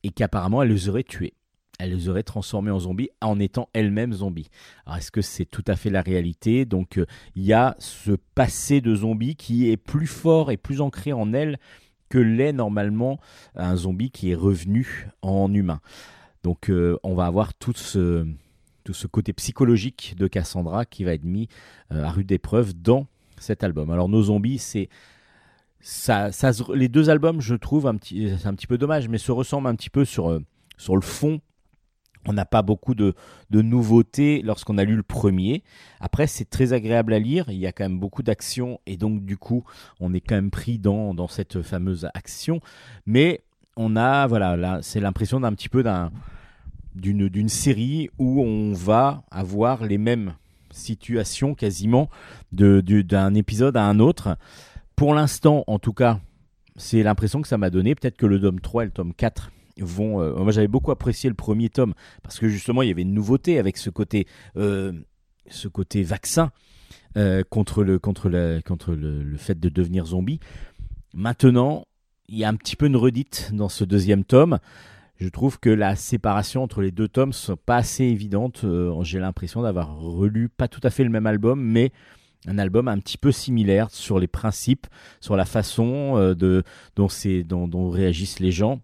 et qu'apparemment, elle les aurait tués. Elle les aurait transformés en zombies en étant elle-même zombie. Alors, est-ce que c'est tout à fait la réalité? Donc, euh, il y a ce passé de zombie qui est plus fort et plus ancré en elle que l'est normalement un zombie qui est revenu en humain. Donc euh, on va avoir tout ce, tout ce côté psychologique de Cassandra qui va être mis euh, à rude épreuve dans cet album. Alors Nos Zombies, c'est ça, les deux albums, je trouve, un petit, c'est un petit peu dommage, mais se ressemblent un petit peu sur, euh, sur le fond. On n'a pas beaucoup de, de nouveautés lorsqu'on a lu le premier. Après, c'est très agréable à lire. Il y a quand même beaucoup d'action et donc du coup, on est quand même pris dans, dans cette fameuse action. Mais on a, voilà, là, c'est l'impression d'un petit peu d'un d'une série où on va avoir les mêmes situations quasiment d'un épisode à un autre. Pour l'instant, en tout cas, c'est l'impression que ça m'a donné. Peut-être que le tome 3 et le tome 4 vont. Euh, moi, j'avais beaucoup apprécié le premier tome parce que justement, il y avait une nouveauté avec ce côté, euh, ce côté vaccin euh, contre, le, contre, contre le fait de devenir zombie. Maintenant, il y a un petit peu une redite dans ce deuxième tome. je trouve que la séparation entre les deux tomes n'est pas assez évidente. J'ai l'impression d'avoir relu pas tout à fait le même album, mais un album un petit peu similaire sur les principes, sur la façon de, dont, réagissent les gens.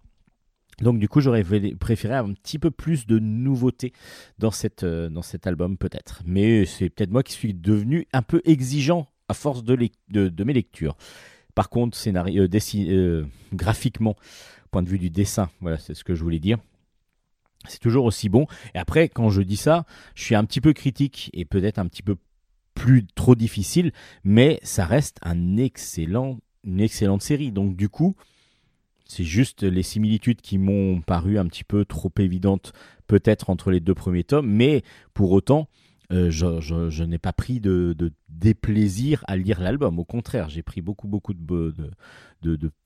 Donc du coup, j'aurais préféré un petit peu plus de nouveautés euh, dans cet album peut-être. Mais c'est peut-être moi qui suis devenu un peu exigeant à force de, mes lectures. Par contre, scénario, euh, euh, graphiquement, point de vue du dessin, voilà, c'est ce que je voulais dire. C'est toujours aussi bon. Et après, quand je dis ça, je suis un petit peu critique et peut-être un petit peu plus trop difficile, mais ça reste une excellente série. Donc du coup, c'est juste les similitudes qui m'ont paru un petit peu trop évidentes peut-être entre les deux premiers tomes, mais pour autant, euh, je, n'ai pas pris de, déplaisir à lire l'album. Au contraire, j'ai pris beaucoup, beaucoup de,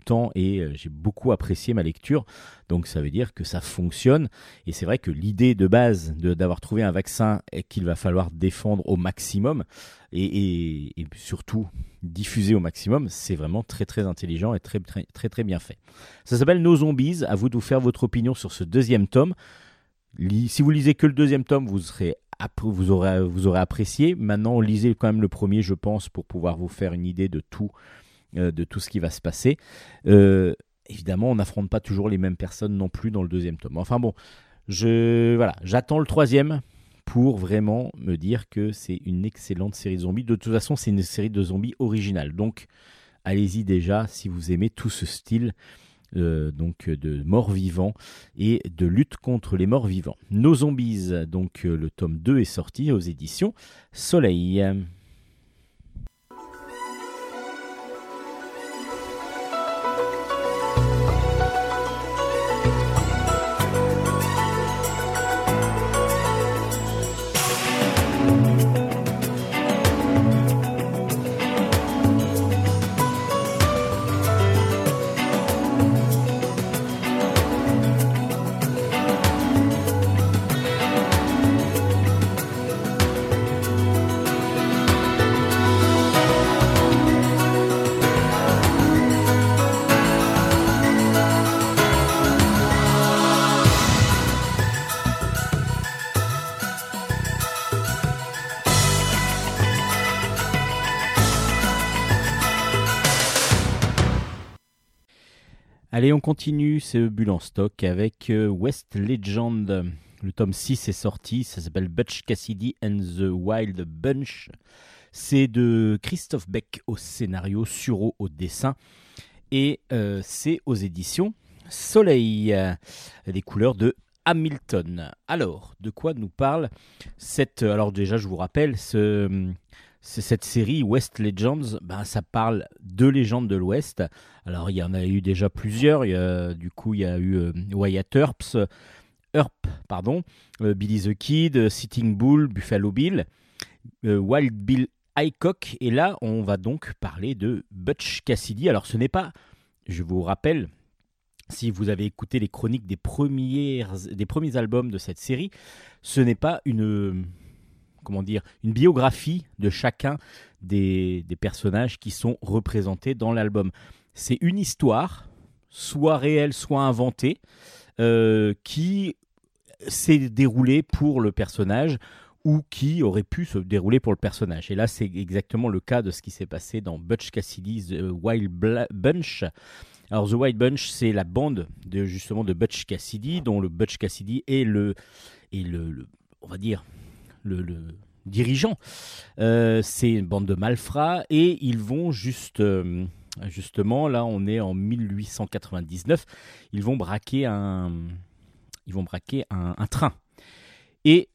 temps et euh, j'ai beaucoup apprécié ma lecture. Donc ça veut dire que ça fonctionne. Et c'est vrai que l'idée de base d'avoir trouvé un vaccin qu'il va falloir défendre au maximum et, surtout diffuser au maximum, c'est vraiment très très intelligent et très très très, très bien fait. Ça s'appelle Nos Zombies. À vous de vous faire votre opinion sur ce deuxième tome. Si vous lisez que le deuxième tome, vous serez vous aurez, apprécié. Maintenant, lisez quand même le premier, je pense, pour pouvoir vous faire une idée de tout, euh, de tout ce qui va se passer. Euh, évidemment, on n'affronte pas toujours les mêmes personnes non plus dans le deuxième tome. Enfin bon, je voilà, j'attends le troisième pour vraiment me dire que c'est une excellente série de zombies. De toute façon, c'est une série de zombies originale. Donc, allez-y déjà si vous aimez tout ce style euh, donc de morts vivants et de lutte contre les morts vivants. Nos zombies, donc euh, le tome 2 est sorti aux éditions Soleil. Allez, on continue ce bulle en stock avec euh, West Legend. Le tome 6 est sorti, ça s'appelle Butch Cassidy and the Wild Bunch. C'est de Christophe Beck au scénario, Suro au dessin. Et euh, c'est aux éditions Soleil. Les couleurs de Hamilton. Alors, de quoi nous parle cette. Alors, déjà, je vous rappelle, ce, cette série West Legends, ben, ça parle de légendes de l'Ouest. Alors il y en a eu déjà plusieurs. du coup, il y a eu euh, Wyatt Earps, Earp, euh, Billy the Kid, Sitting Bull, Buffalo Bill, euh, Wild Bill Highcock. Et là, on va donc parler de Butch Cassidy. Alors ce n'est pas, je vous rappelle, si vous avez écouté les chroniques des, des premiers albums de cette série, ce n'est pas une comment dire, une biographie de chacun des, personnages qui sont représentés dans l'album. C'est une histoire, soit réelle, soit inventée, euh, qui s'est déroulée pour le personnage ou qui aurait pu se dérouler pour le personnage. Et là, c'est exactement le cas de ce qui s'est passé dans Butch Cassidy's The Wild Bunch. Alors, The Wild Bunch, c'est la bande de justement de Butch Cassidy, dont le Butch Cassidy est le, est le on va dire, le, dirigeant. Euh, c'est une bande de malfrats et ils vont juste, euh, justement, là on est en 1899, ils vont braquer un, ils vont braquer un, train. Et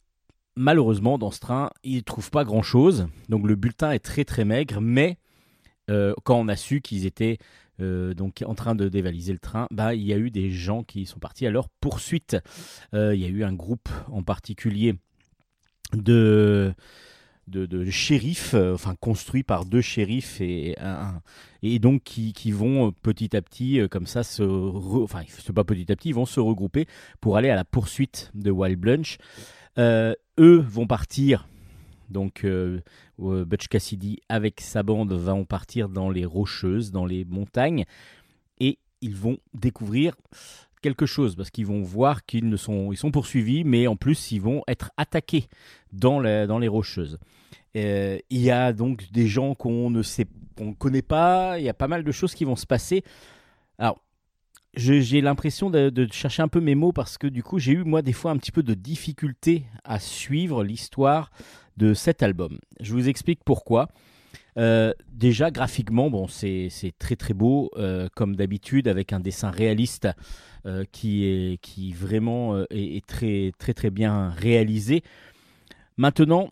malheureusement, dans ce train, ils ne trouvent pas grand-chose. Donc le bulletin est très très maigre, mais euh, quand on a su qu'ils étaient donc en train de dévaliser le train, bah, il y a eu des gens qui sont partis à leur poursuite. il y a eu un groupe en particulier de, de, shérifs, euh, enfin construits par deux shérifs et, et donc qui, qui, vont euh, petit à petit euh, comme ça se, pas petit à petit, vont se regrouper pour aller à la poursuite de Wild Bunch. eux vont partir. Donc Butch Cassidy avec sa bande vont partir dans les rocheuses, dans les montagnes, et ils vont découvrir quelque chose parce qu'ils vont voir qu'ils ne sont, ils sont poursuivis, mais en plus ils vont être attaqués dans, dans les rocheuses. Euh, il y a donc des gens qu'on ne sait, qu'on connaît pas. Il y a pas mal de choses qui vont se passer. Alors, j'ai l'impression de, de, chercher un peu mes mots parce que du coup, j'ai eu moi des fois un petit peu de difficulté à suivre l'histoire de cet album. Je vous explique pourquoi. Euh, déjà graphiquement, bon, c'est très très beau euh, comme d'habitude avec un dessin réaliste euh, qui est vraiment est, très très très bien réalisé. Maintenant,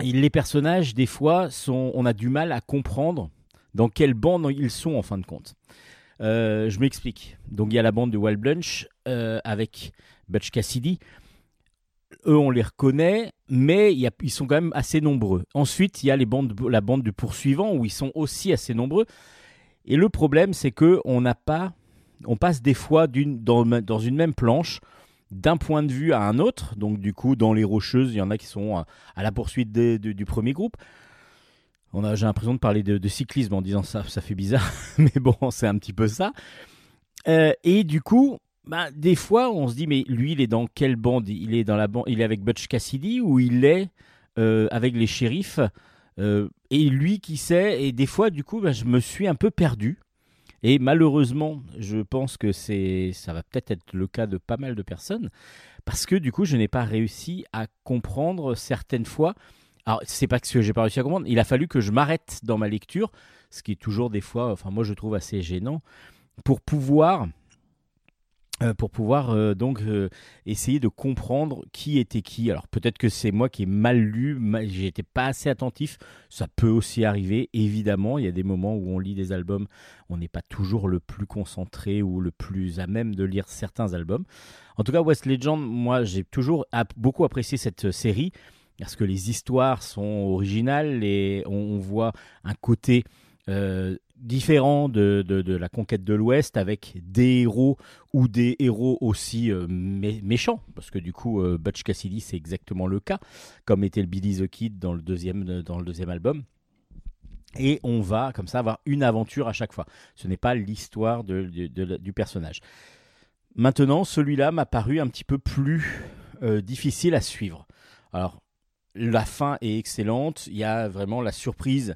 les personnages des fois sont, on a du mal à comprendre dans quelle bande ils sont en fin de compte. je m'explique. Donc il y a la bande de Wild Bunch avec Butch Cassidy eux on les reconnaît, mais ils sont quand même assez nombreux. Ensuite, il y a les bandes, la bande du poursuivant où ils sont aussi assez nombreux. Et le problème, c'est que on n'a pas, on passe des fois dans, dans, une même planche d'un point de vue à un autre. Donc du coup, dans les rocheuses, il y en a qui sont à, la poursuite du premier groupe. On a, j'ai l'impression de parler de, cyclisme en disant ça, ça fait bizarre, mais bon, c'est un petit peu ça. Euh, et du coup, bah, des fois, on se dit, mais lui, il est dans quelle bande? Il est dans la bande, il est avec Butch Cassidy ou il est euh, avec les shérifs? Euh, Et lui, qui sait? Et des fois, du coup, bah, je me suis un peu perdu. Et malheureusement, je pense que c'est, ça va peut-être être le cas de pas mal de personnes, parce que du coup, je n'ai pas réussi à comprendre certaines fois. Alors, c'est pas que j'ai pas réussi à comprendre. Il a fallu que je m'arrête dans ma lecture, ce qui est toujours des fois, enfin moi, je trouve assez gênant, pour pouvoir pour pouvoir euh, donc euh, essayer de comprendre qui était qui. Alors peut-être que c'est moi qui ai mal lu, été pas assez attentif. Ça peut aussi arriver, évidemment. Il y a des moments où on lit des albums, on n'est pas toujours le plus concentré ou le plus à même de lire certains albums. En tout cas, West Legend, moi j'ai toujours beaucoup apprécié cette série parce que les histoires sont originales et on, voit un côté différent de, de, la conquête de l'Ouest avec des héros ou des héros aussi euh, méchants, parce que du coup, euh, Butch Cassidy, c'est exactement le cas, comme était le Billy the Kid dans le deuxième, euh, dans le deuxième album. Et on va comme ça avoir une aventure à chaque fois. Ce n'est pas l'histoire de, du personnage. Maintenant, celui-là m'a paru un petit peu plus difficile à suivre. Alors, la fin est excellente. Il y a vraiment la surprise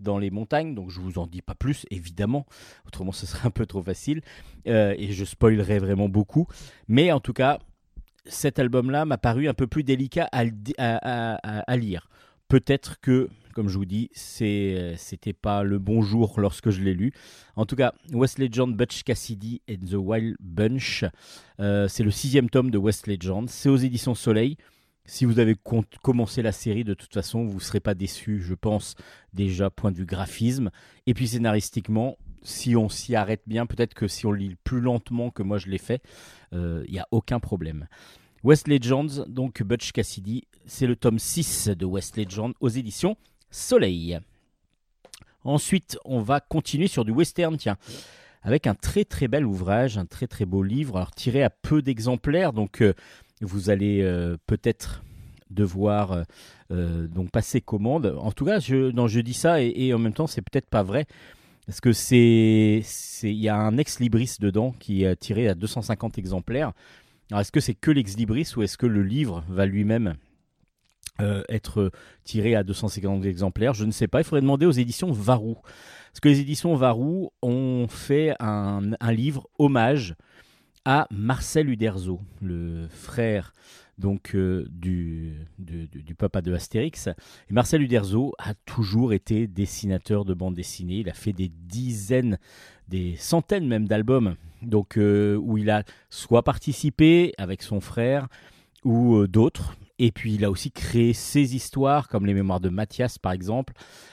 dans les montagnes, donc je vous en dis pas plus, évidemment, autrement ce serait un peu trop facile, euh, et je spoilerais vraiment beaucoup, mais en tout cas, cet album-là m'a paru un peu plus délicat à, lire. Peut-être que, comme je vous dis, c'était pas le bon jour lorsque je l'ai lu. En tout cas, West Legend, Butch Cassidy and the Wild Bunch, euh, c'est le sixième tome de West Legend, c'est aux éditions Soleil. Si vous avez commencé la série, de toute façon, vous ne serez pas déçu, je pense, déjà point de vue graphisme. Et puis scénaristiquement, si on s'y arrête bien, peut-être que si on lit plus lentement que moi je l'ai fait, il euh, n'y a aucun problème. West Legends, donc Butch Cassidy, c'est le tome 6 de West Legends aux éditions Soleil. Ensuite, on va continuer sur du western, tiens, avec un très très bel ouvrage, un très très beau livre, tiré à peu d'exemplaires, donc euh, vous allez euh, peut-être devoir euh, euh, donc passer commande. En tout cas, je, non, je dis ça et, en même temps, c'est peut-être pas vrai. Parce que c'est, il y a un ex libris dedans qui est tiré à 250 exemplaires. Alors, est-ce que c'est que l'ex libris ou est-ce que le livre va lui-même être tiré à 250 exemplaires? Je ne sais pas. Il faudrait demander aux éditions Varou. Parce que les éditions Varou ont fait un, un livre hommage à Marcel Uderzo, le frère donc euh, du, du, papa de Astérix. Et Marcel Uderzo a toujours été dessinateur de bande dessinée. Il a fait des dizaines, des centaines même d'albums, donc euh, où il a soit participé avec son frère ou euh, d'autres. Et puis il a aussi créé ses histoires, comme les mémoires de Mathias par exemple,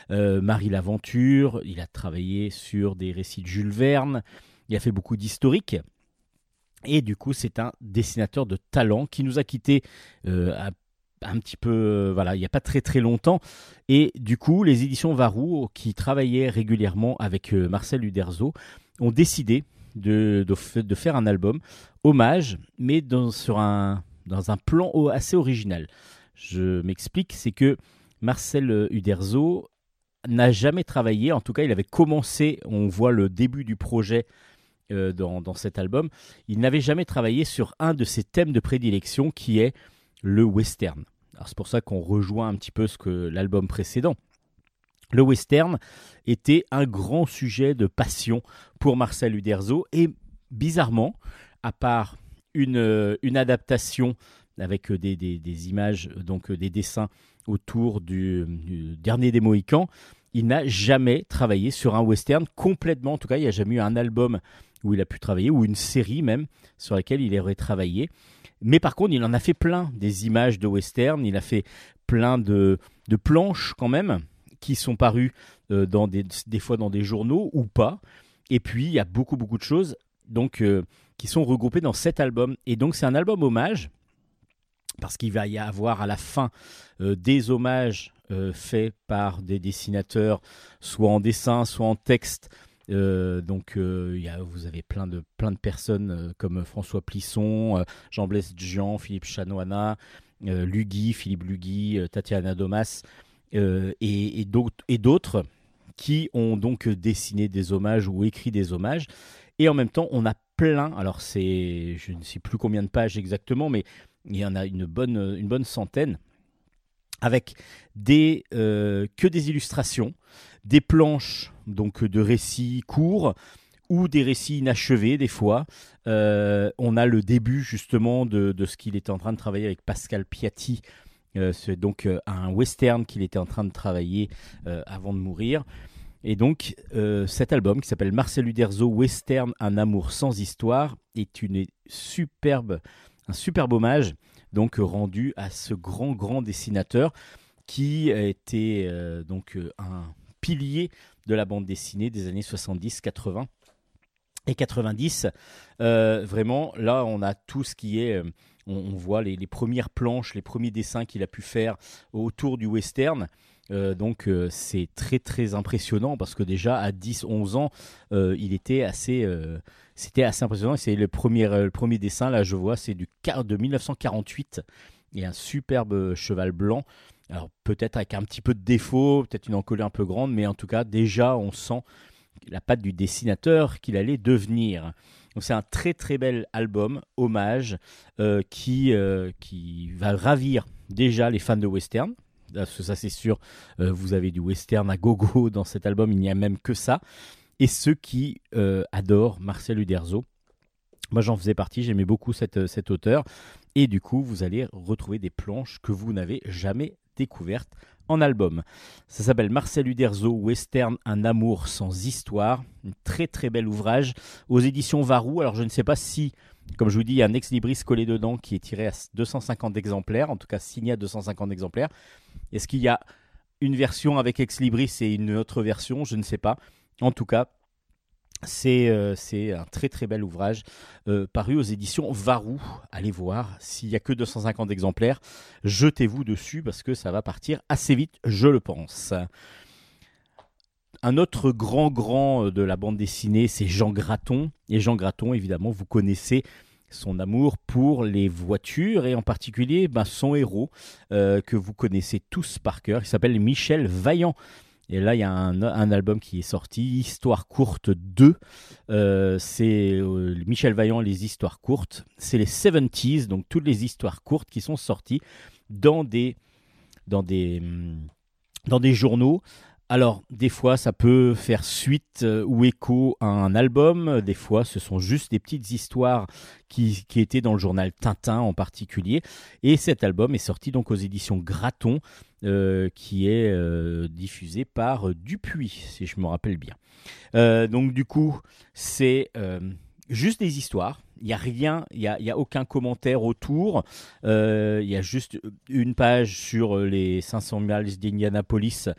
Marie l'Aventure. Il a travaillé sur des récits de Jules Verne. Il a fait beaucoup d'historiques. Et du coup, c'est un dessinateur de talent qui nous a quittés euh, un petit peu, euh, voilà, il n'y a pas très très longtemps. Et du coup, les éditions Varou, qui travaillaient régulièrement avec euh, Marcel Uderzo, ont décidé de, de, faire un album hommage, mais dans, sur un, dans un plan assez original. Je m'explique, c'est que Marcel Uderzo n'a jamais travaillé, en tout cas il avait commencé, on voit le début du projet dans, dans, cet album, il n'avait jamais travaillé sur un de ses thèmes de prédilection qui est le western. c'est pour ça qu'on rejoint un petit peu ce que l'album précédent. Le western était un grand sujet de passion pour Marcel Uderzo et bizarrement, à part une, une adaptation avec des, des, images, donc des dessins autour du, dernier des Mohicans, il n'a jamais travaillé sur un western complètement. En tout cas, il n'y a jamais eu un album où il a pu travailler, ou une série même, sur laquelle il aurait travaillé. Mais par contre, il en a fait plein des images de western, il a fait plein de, de planches quand même, qui sont parues euh, dans des, des, fois dans des journaux ou pas. Et puis, il y a beaucoup, beaucoup de choses donc, euh, qui sont regroupées dans cet album. Et donc, c'est un album hommage, parce qu'il va y avoir à la fin euh, des hommages faits par des dessinateurs, soit en dessin, soit en texte, euh, donc euh, vous avez plein de, plein de personnes euh, comme François Plisson, Jean-Blaise Jean, Philippe Chanoana, Lugui, Philippe Lugui, Tatiana Domas et, et d'autres qui ont donc dessiné des hommages ou écrit des hommages. Et en même temps, on a plein, alors c'est, je ne sais plus combien de pages exactement, mais il y en a une bonne, une bonne centaine, avec des, que des illustrations, des planches donc de récits courts ou des récits inachevés des fois. Euh, on a le début justement de, ce qu'il était en train de travailler avec Pascal Piatti. Euh, c'est donc euh, un western qu'il était en train de travailler avant de mourir. Et donc cet album qui s'appelle Marcel Uderzo Western Un amour sans histoire est une superbe, un superbe hommage donc rendu à ce grand grand dessinateur qui a été donc un pilier de la bande dessinée des années 70, 80 et 90. Euh, vraiment, là, on a tout ce qui est. Euh, on, voit les, premières planches, les premiers dessins qu'il a pu faire autour du western. Euh, donc c'est très très impressionnant parce que déjà à 10-11 ans, il était assez, c'était assez impressionnant. C'est le premier, le premier dessin là, je vois, c'est du de 1948 et un superbe cheval blanc. Alors peut-être avec un petit peu de défaut, peut-être une encolure un peu grande, mais en tout cas déjà on sent la patte du dessinateur qu'il allait devenir. Donc c'est un très très bel album, hommage, euh, qui, euh, qui va ravir déjà les fans de western. Parce que ça c'est sûr, euh, vous avez du western à gogo dans cet album, il n'y a même que ça. Et ceux qui adorent Marcel Uderzo, moi j'en faisais partie, j'aimais beaucoup cette, cet auteur. Et du coup, vous allez retrouver des planches que vous n'avez jamais découverte en album. Ça s'appelle Marcel Uderzo, Western, un amour sans histoire. Très très bel ouvrage aux éditions Varou. Alors je ne sais pas si, comme je vous dis, il y a un ex libris collé dedans qui est tiré à 250 exemplaires, en tout cas signé à 250 exemplaires. Est-ce qu'il y a une version avec ex libris et une autre version? Je ne sais pas. En tout cas, euh, c'est un très très bel ouvrage euh, paru aux éditions Varou. Allez voir, s'il n'y a que 250 exemplaires, jetez-vous dessus parce que ça va partir assez vite, je le pense. Un autre grand grand euh, de la bande dessinée, c'est Jean Graton. Et Jean Graton, évidemment, vous connaissez son amour pour les voitures et en particulier ben, son héros que vous connaissez tous par cœur. Il s'appelle Michel Vaillant. Et là, il y a un, album qui est sorti, Histoire courte 2. Euh, c'est euh, Michel Vaillant, les histoires courtes. C'est les 70s, donc toutes les histoires courtes qui sont sorties dans des, dans des, dans des journaux. Alors, des fois, ça peut faire suite euh, ou écho à un album. Des fois, ce sont juste des petites histoires qui, qui, étaient dans le journal Tintin en particulier. Et cet album est sorti donc aux éditions Graton, euh, qui est euh, diffusé par Dupuis, si je me rappelle bien. donc, du coup, c'est juste des histoires. Il n'y a rien, il n'y a, aucun commentaire autour. Il y a juste une page sur les 500 miles d'Indianapolis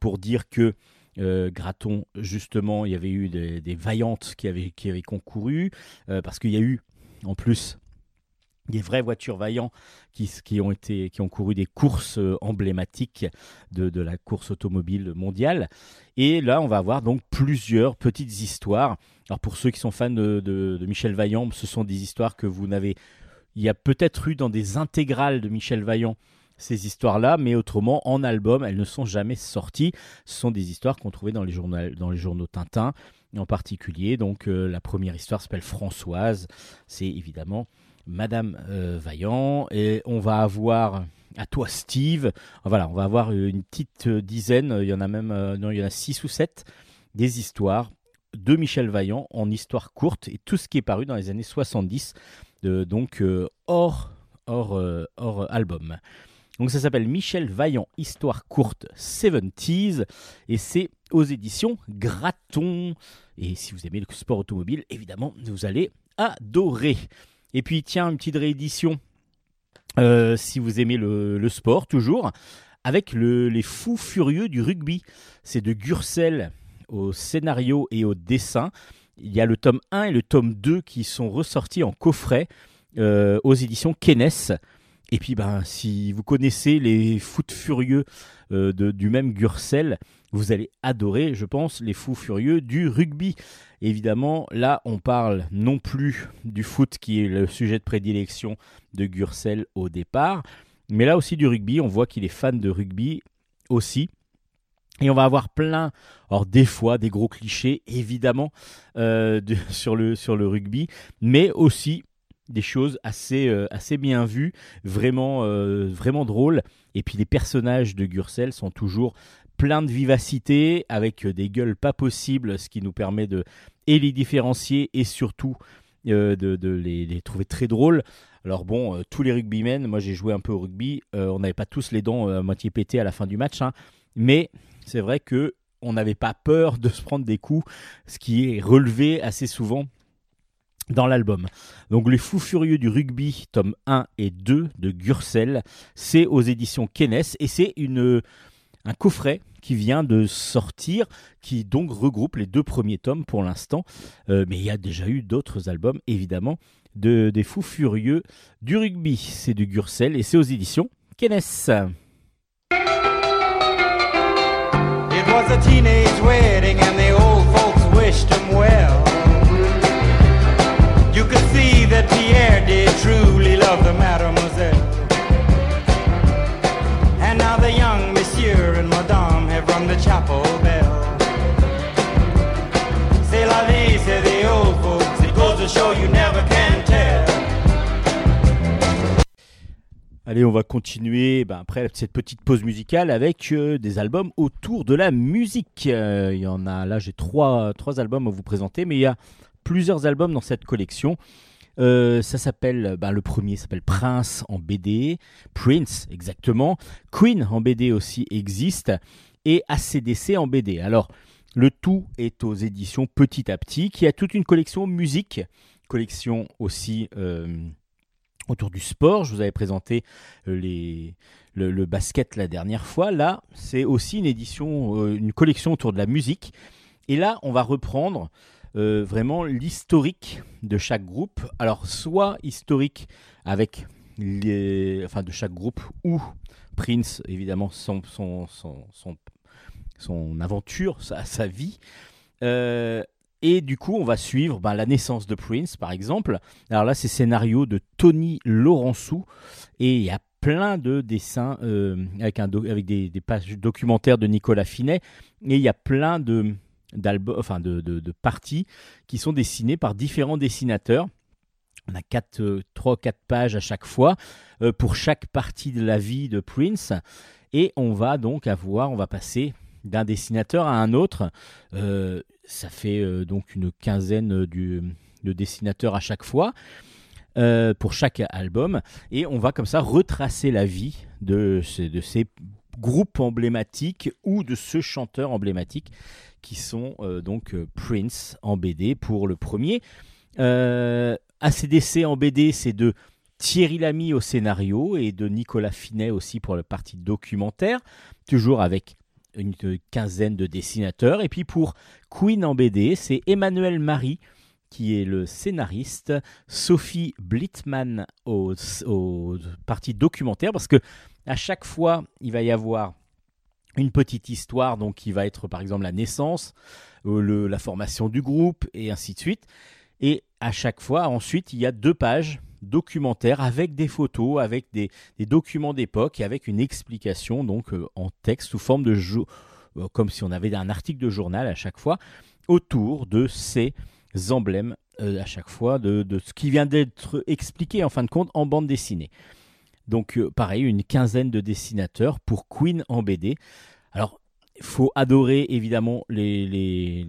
pour dire que euh, Graton, justement, il y avait eu des, vaillantes qui avaient, concouru, euh, parce qu'il y a eu, en plus, des vraies voitures vaillants qui, ont, été, qui ont couru des courses euh, emblématiques de, de, la course automobile mondiale. Et là, on va avoir donc plusieurs petites histoires. Alors pour ceux qui sont fans de, de, Michel Vaillant, ce sont des histoires que vous n'avez... Il y a peut-être eu dans des intégrales de Michel Vaillant ces histoires-là, mais autrement, en album, elles ne sont jamais sorties. Ce sont des histoires qu'on trouvait dans les, journaux, dans les journaux Tintin en particulier. Donc la première histoire s'appelle Françoise, c'est évidemment Madame Vaillant, et on va avoir à toi Steve. Voilà, on va avoir une petite dizaine, il y en a même, non, il y en a six ou sept des histoires de Michel Vaillant en histoire courte et tout ce qui est paru dans les années 70, donc hors, hors, hors album. Donc ça s'appelle Michel Vaillant, Histoire courte 70s, et c'est aux éditions Graton. Et si vous aimez le sport automobile, évidemment, vous allez adorer. Et puis tiens, une petite réédition, euh, si vous aimez le, sport toujours, avec les fous furieux du rugby. C'est de Gurcel au scénario et au dessin. Il y a le tome 1 et le tome 2 qui sont ressortis en coffret euh, aux éditions Kennes. Et puis, ben, si vous connaissez les foot furieux euh, du même Gurcel, vous allez adorer, je pense, les fous furieux du rugby. Évidemment, là, on parle non plus du foot qui est le sujet de prédilection de Gurcel au départ, mais là aussi du rugby. On voit qu'il est fan de rugby aussi. Et on va avoir plein, alors des fois des gros clichés évidemment euh, sur, le, sur le rugby, mais aussi des choses assez, euh, assez bien vues, vraiment, euh, vraiment drôles. Et puis les personnages de Gurcel sont toujours pleins de vivacité, avec des gueules pas possibles, ce qui nous permet de les différencier et surtout euh, de, les, trouver très drôles. Alors bon, tous les rugbymen, moi j'ai joué un peu au rugby, on n'avait pas tous les dents à moitié pétées à la fin du match, hein. mais c'est vrai que on n'avait pas peur de se prendre des coups, ce qui est relevé assez souvent dans l'album. Donc Les Fous Furieux du Rugby, tome 1 et 2 de Gurcel, c'est aux éditions Kennes et c'est une un coffret qui vient de sortir, qui donc regroupe les deux premiers tomes pour l'instant. Euh, mais il y a déjà eu d'autres albums, évidemment, de, des Fous Furieux du Rugby. C'est du Gurcel et c'est aux éditions Kennes. Was a. C'est la vie, c'est show you never can tell. Allez, on va continuer ben, après cette petite pause musicale avec euh, des albums autour de la musique. Euh, il y en a là, j'ai trois, trois albums à vous présenter, mais il y a plusieurs albums dans cette collection. Euh, ça s'appelle, ben, le premier s'appelle Prince en BD, Prince exactement, Queen en BD aussi existe, et ACDC en BD. Alors, le tout est aux éditions Petit à Petit, qui a toute une collection musique, collection aussi euh, autour du sport. Je vous avais présenté euh, le, basket la dernière fois. Là, c'est aussi une édition, une collection autour de la musique. Et là, on va reprendre euh, vraiment l'historique de chaque groupe. Alors, soit historique avec les, enfin, de chaque groupe ou Prince, évidemment, son, son, son, aventure, sa, vie. Euh, et du coup, on va suivre ben, la naissance de Prince, par exemple. Alors là, c'est scénario de Tony Laurençou. Et il y a plein de dessins euh, avec, un avec des, pages documentaires de Nicolas Finet. Et il y a plein de, enfin de, de, parties qui sont dessinées par différents dessinateurs. On a 4, euh, 3 4 pages à chaque fois euh, pour chaque partie de la vie de Prince. Et on va donc avoir, on va passer d'un dessinateur à un autre. Euh, ça fait donc une quinzaine de dessinateurs à chaque fois. pour chaque album et on va comme ça retracer la vie de, de ces groupes emblématiques ou de ce chanteur emblématique qui sont euh, donc euh, Prince en BD pour le premier. Euh, ACDC en BD, c'est de Thierry Lamy au scénario et de Nicolas Finet aussi pour la partie documentaire, toujours avec une quinzaine de dessinateurs. Et puis pour Queen en BD, c'est Emmanuel Marie qui est le scénariste, Sophie Blittman aux, aux parties documentaires, parce que à chaque fois, il va y avoir une petite histoire donc qui va être par exemple la naissance, euh, le, la formation du groupe et ainsi de suite. Et à chaque fois, ensuite, il y a deux pages documentaires avec des photos, avec des, documents d'époque et avec une explication donc euh, en texte sous forme de euh, comme si on avait un article de journal à chaque fois. autour de ces emblèmes à chaque fois, de, ce qui vient d'être expliqué en fin de compte en bande dessinée. Donc pareil, une quinzaine de dessinateurs pour Queen en BD. Alors, il faut adorer évidemment les,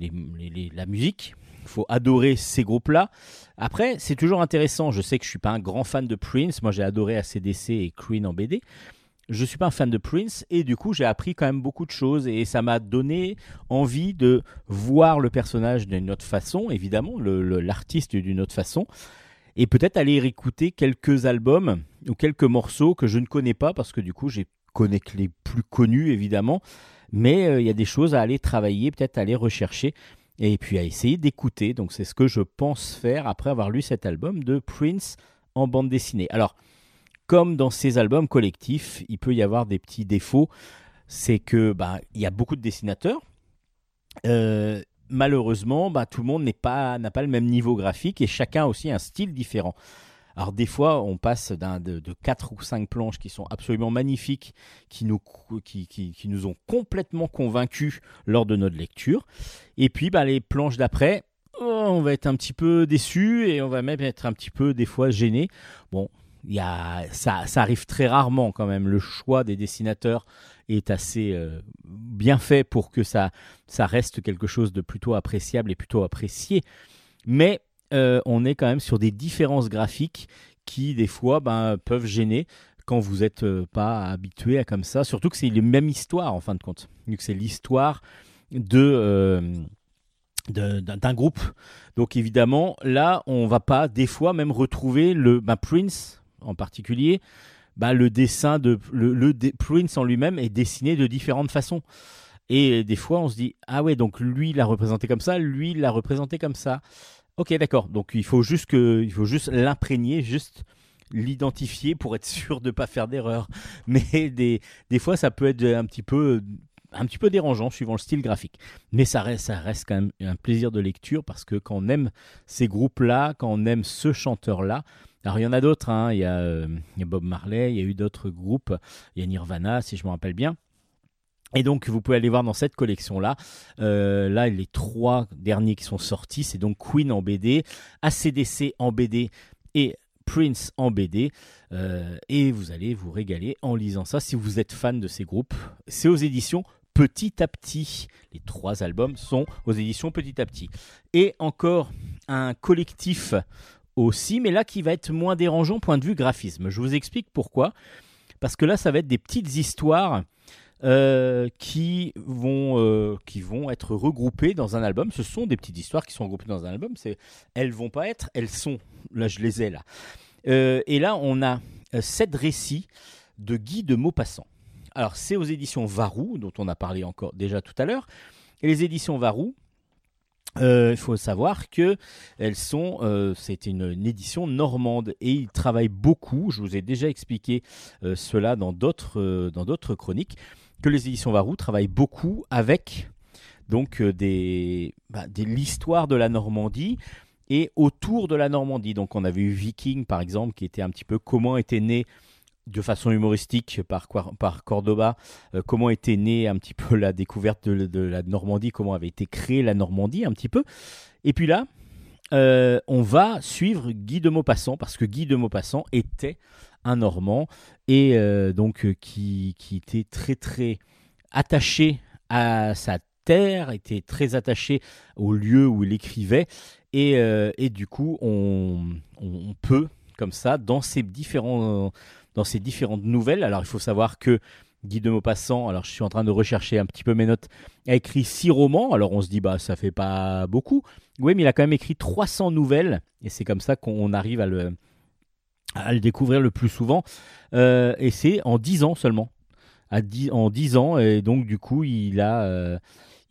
la musique, faut adorer ces groupes-là. Après, c'est toujours intéressant. Je sais que je suis pas un grand fan de Prince. Moi, j'ai adoré ACDC et Queen en BD. Je suis pas un fan de Prince et du coup, j'ai appris quand même beaucoup de choses et ça m'a donné envie de voir le personnage d'une autre façon, évidemment, l'artiste d'une autre façon. Et peut-être aller écouter quelques albums ou quelques morceaux que je ne connais pas parce que du coup, j'ai connais que les plus connus évidemment, mais euh, il y a des choses à aller travailler, peut-être aller rechercher et puis à essayer d'écouter. Donc c'est ce que je pense faire après avoir lu cet album de Prince en bande dessinée. Alors, comme dans ces albums collectifs, il peut y avoir des petits défauts. C'est que bah, il y a beaucoup de dessinateurs. Euh, malheureusement, bah, tout le monde n'a pas, pas le même niveau graphique et chacun a aussi un style différent. Alors des fois, on passe de, de 4 ou 5 planches qui sont absolument magnifiques, qui nous, qui, qui, nous ont complètement convaincus lors de notre lecture. Et puis bah, les planches d'après, oh, on va être un petit peu déçu et on va même être un petit peu des fois gêné. Bon, y a, ça, ça arrive très rarement quand même. Le choix des dessinateurs est assez euh, bien fait pour que ça, ça reste quelque chose de plutôt appréciable et plutôt apprécié. Mais euh, on est quand même sur des différences graphiques qui, des fois, ben, peuvent gêner quand vous n'êtes euh, pas habitué à comme ça. Surtout que c'est la même histoire, en fin de compte. C'est l'histoire de euh, d'un groupe. Donc évidemment, là, on va pas des fois même retrouver le ben, Prince en particulier. Ben, le dessin de le, Prince en lui-même est dessiné de différentes façons. Et des fois, on se dit ah ouais, donc lui l'a représenté comme ça, lui l'a représenté comme ça. Ok, d'accord. Donc il faut juste faut juste l'imprégner, juste l'identifier pour être sûr de ne pas faire d'erreur. Mais des, des fois, ça peut être un petit peu un petit peu dérangeant suivant le style graphique. Mais ça reste, ça reste quand même un plaisir de lecture parce que quand on aime ces groupes-là, quand on aime ce chanteur-là, alors il y en a d'autres, hein. il, euh, il, y a Bob Marley, il y a eu d'autres groupes, il y a Nirvana si je me rappelle bien. Et donc vous pouvez aller voir dans cette collection-là. Euh, là, les trois derniers qui sont sortis, c'est donc Queen en BD, ACDC en BD et Prince en BD. Euh, et vous allez vous régaler en lisant ça si vous êtes fan de ces groupes. C'est aux éditions Petit à Petit. Les trois albums sont aux éditions Petit à Petit. Et encore un collectif aussi, mais là qui va être moins dérangeant point de vue graphisme. Je vous explique pourquoi. Parce que là, ça va être des petites histoires euh, qui, vont, euh, qui vont être regroupées dans un album. Ce sont des petites histoires qui sont regroupées dans un album. C'est, elles vont pas être, elles sont. Là, je les ai là. Euh, et là, on a sept récits de Guy de Maupassant. Alors, c'est aux éditions Varou, dont on a parlé encore déjà tout à l'heure. Et les éditions Varou, il faut savoir que elles sont, c'est une, édition normande et ils travaillent beaucoup. Je vous ai déjà expliqué cela dans d'autres, dans d'autres chroniques que les éditions Varou travaillent beaucoup avec donc euh, bah, des l'histoire de la Normandie et autour de la Normandie. Donc on avait eu Viking par exemple qui était un petit peu comment était né de façon humoristique par, par Cordoba, euh, comment était née un petit peu la découverte de, la Normandie, comment avait été créée la Normandie un petit peu. Et puis là, euh, on va suivre Guy de Maupassant parce que Guy de Maupassant était un Normand, et euh, donc euh, qui, qui, était très très attaché à sa terre, était très attaché au lieu où il écrivait, et, euh, et du coup on, on, peut comme ça dans ces différents dans ces différentes nouvelles. Alors il faut savoir que Guy de Maupassant, alors je suis en train de rechercher un petit peu mes notes, a écrit six romans. Alors on se dit bah ça fait pas beaucoup. Oui, mais il a quand même écrit 300 nouvelles et c'est comme ça qu'on arrive à le à le découvrir le plus souvent. Euh, et c'est en 10 ans seulement. À en 10 ans, et donc du coup, il a. Euh,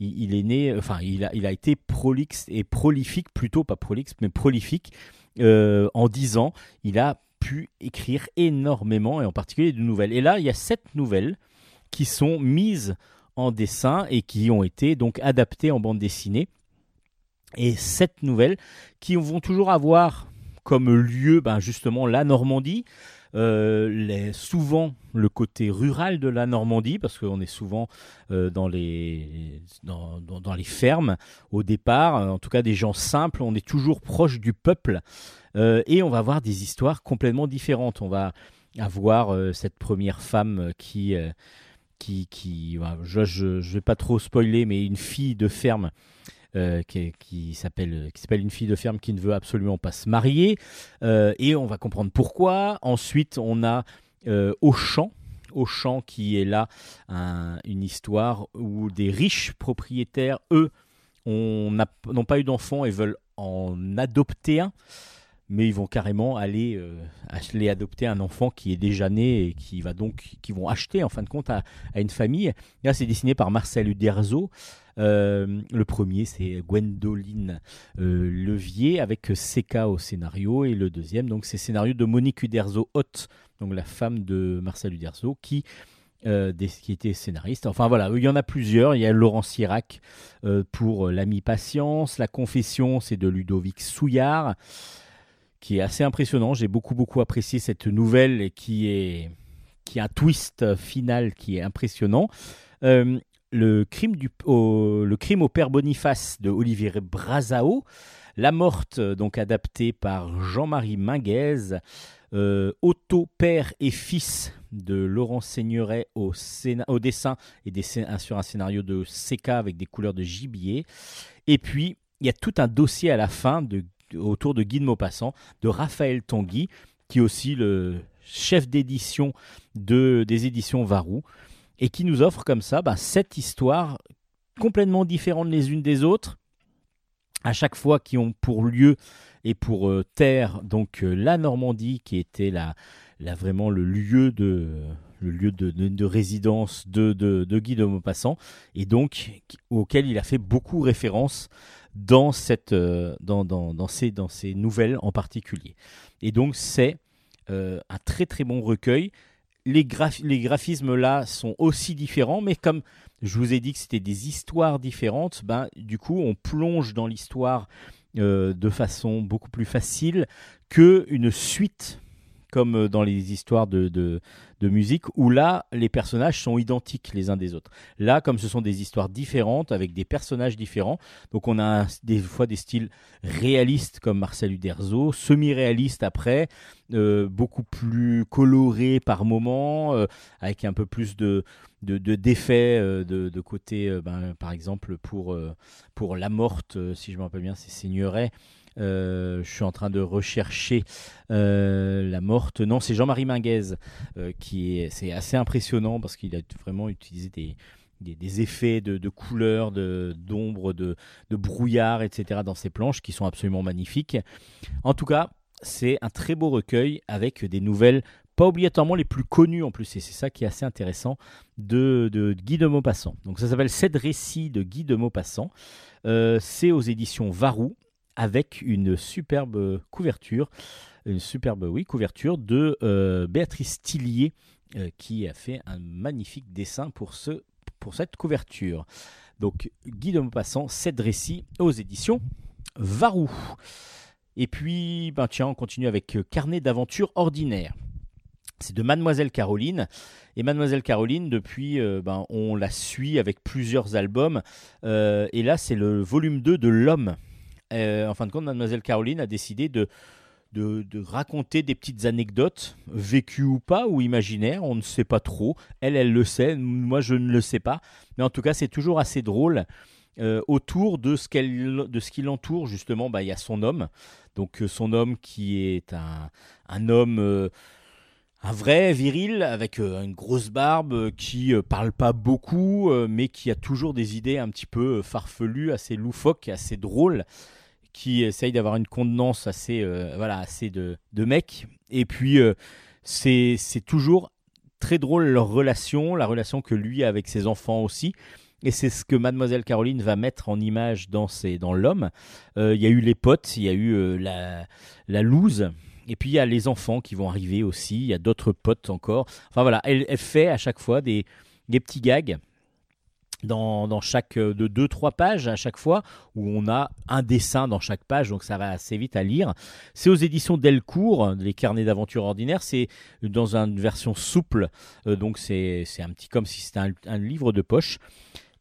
il, est né, enfin, il a, il a été prolixe et prolifique, plutôt pas prolixe, mais prolifique. Euh, en 10 ans, il a pu écrire énormément, et en particulier de nouvelles. Et là, il y a sept nouvelles qui sont mises en dessin et qui ont été donc adaptées en bande dessinée. Et sept nouvelles qui vont toujours avoir comme lieu ben justement la Normandie. les, souvent le côté rural de la Normandie, parce qu'on est souvent dans, les, dans, dans, les fermes au départ, en tout cas des gens simples, on est toujours proche du peuple, et on va avoir des histoires complètement différentes. On va avoir cette première femme qui qui, qui je ne vais pas trop spoiler, mais une fille de ferme euh, qui, qui s'appelle une fille de ferme qui ne veut absolument pas se marier, euh, et on va comprendre pourquoi. Ensuite, on a euh, Auchan. Auchan qui est là une histoire où des riches propriétaires, eux, n'ont pas eu d'enfants et veulent en adopter un mais ils vont carrément aller, euh, adopter un enfant qui est déjà né et qui va donc, qui vont acheter en fin de compte à, une famille. là, c'est dessiné par Marcel Uderzo. Euh, le premier, c'est Gwendoline euh, Levier avec Seka au scénario. Et le deuxième, donc, c'est scénario de Monique Uderzo Haute, donc la femme de Marcel Uderzo, qui, qui était scénariste. Enfin voilà, il y en a plusieurs. Il y a Laurent Sirac pour L'ami patience. La confession, c'est de Ludovic Souillard qui est assez impressionnant. J'ai beaucoup beaucoup apprécié cette nouvelle qui est qui a un twist final qui est impressionnant. Euh, le, crime au, père Boniface de Olivier Brazao, La Morte, donc adaptée par Jean-Marie Minguez, euh, Otto, père et fils de Laurent Seigneuret au, dessin et sur un scénario de CK avec des couleurs de gibier. Et puis, il y a tout un dossier à la fin autour de Guy de Maupassant, de Raphaël Tanguy, qui est aussi le chef d'édition de, des éditions Varou, et qui nous offre comme ça bah, sept histoires complètement différentes les unes des autres, à chaque fois qui ont pour lieu et pour euh, terre donc euh, la Normandie qui était la, vraiment le lieu de le lieu de, de, résidence de, de, Guy de Maupassant et donc auquel il a fait beaucoup référence dans, cette, euh, dans, dans, ces, dans ces nouvelles en particulier. Et donc c'est un très très bon recueil. Les, graphismes là sont aussi différents, mais comme je vous ai dit que c'était des histoires différentes, ben, du coup on plonge dans l'histoire euh, de façon beaucoup plus facile que une suite comme dans les histoires de, musique où là, les personnages sont identiques les uns des autres. Là, comme ce sont des histoires différentes avec des personnages différents, donc on a des fois des styles réalistes comme Marcel Uderzo, semi-réalistes après, euh, beaucoup plus colorés par moments, euh, avec un peu plus de d'effets de, de, de, côté, euh, ben, par exemple pour, pour La Morte, si je me rappelle bien, c'est Seigneuret, euh, je suis en train de rechercher euh, la morte. Non, c'est Jean-Marie Minguez euh, qui est. C'est assez impressionnant parce qu'il a vraiment utilisé des, effets de, de couleurs, d'ombre, de, de, brouillard, etc. dans ses planches qui sont absolument magnifiques. En tout cas, c'est un très beau recueil avec des nouvelles pas obligatoirement les plus connues en plus, et c'est ça qui est assez intéressant, de, de Guy de Maupassant. Donc ça s'appelle 7 récits de Guy de Maupassant. c'est aux éditions Varou, avec une superbe couverture, une superbe oui, couverture de euh, Béatrice Tillier euh, qui a fait un magnifique dessin pour, ce, pour cette couverture. Donc Guy de Maupassant, 7 récits aux éditions Varou. Et puis, ben tiens, on continue avec euh, Carnet d'aventure ordinaire. C'est de Mademoiselle Caroline. Et Mademoiselle Caroline, depuis, ben, on la suit avec plusieurs albums. et là, c'est le volume 2 de L'Homme en fin de compte, Mademoiselle Caroline a décidé de, de, raconter des petites anecdotes, vécues ou pas, ou imaginaires, on ne sait pas trop. Elle, elle le sait, moi je ne le sais pas. Mais en tout cas, c'est toujours assez drôle. Euh, autour de ce, de ce qui l'entoure, justement, bah, il y a son homme. Donc euh, son homme qui est un, un homme... un vrai viril avec une grosse barbe qui parle pas beaucoup mais qui a toujours des idées un petit peu farfelues, assez loufoques, assez drôles qui essaye d'avoir une contenance assez, euh, voilà, assez de, de mec. Et puis, euh, c'est toujours très drôle leur relation, la relation que lui a avec ses enfants aussi. Et c'est ce que Mademoiselle Caroline va mettre en image dans, dans l'homme. Euh, il y a eu les potes, il y a eu la, la loose. Et puis il y a les enfants qui vont arriver aussi, il y a d'autres potes encore. Enfin voilà, elle, elle, fait à chaque fois des, des petits gags dans, chaque de deux trois pages à chaque fois où on a un dessin dans chaque page donc ça va assez vite à lire c'est aux éditions Delcourt les carnets d'aventure ordinaires c'est dans une version souple donc c'est un petit comme si c'était un, livre de poche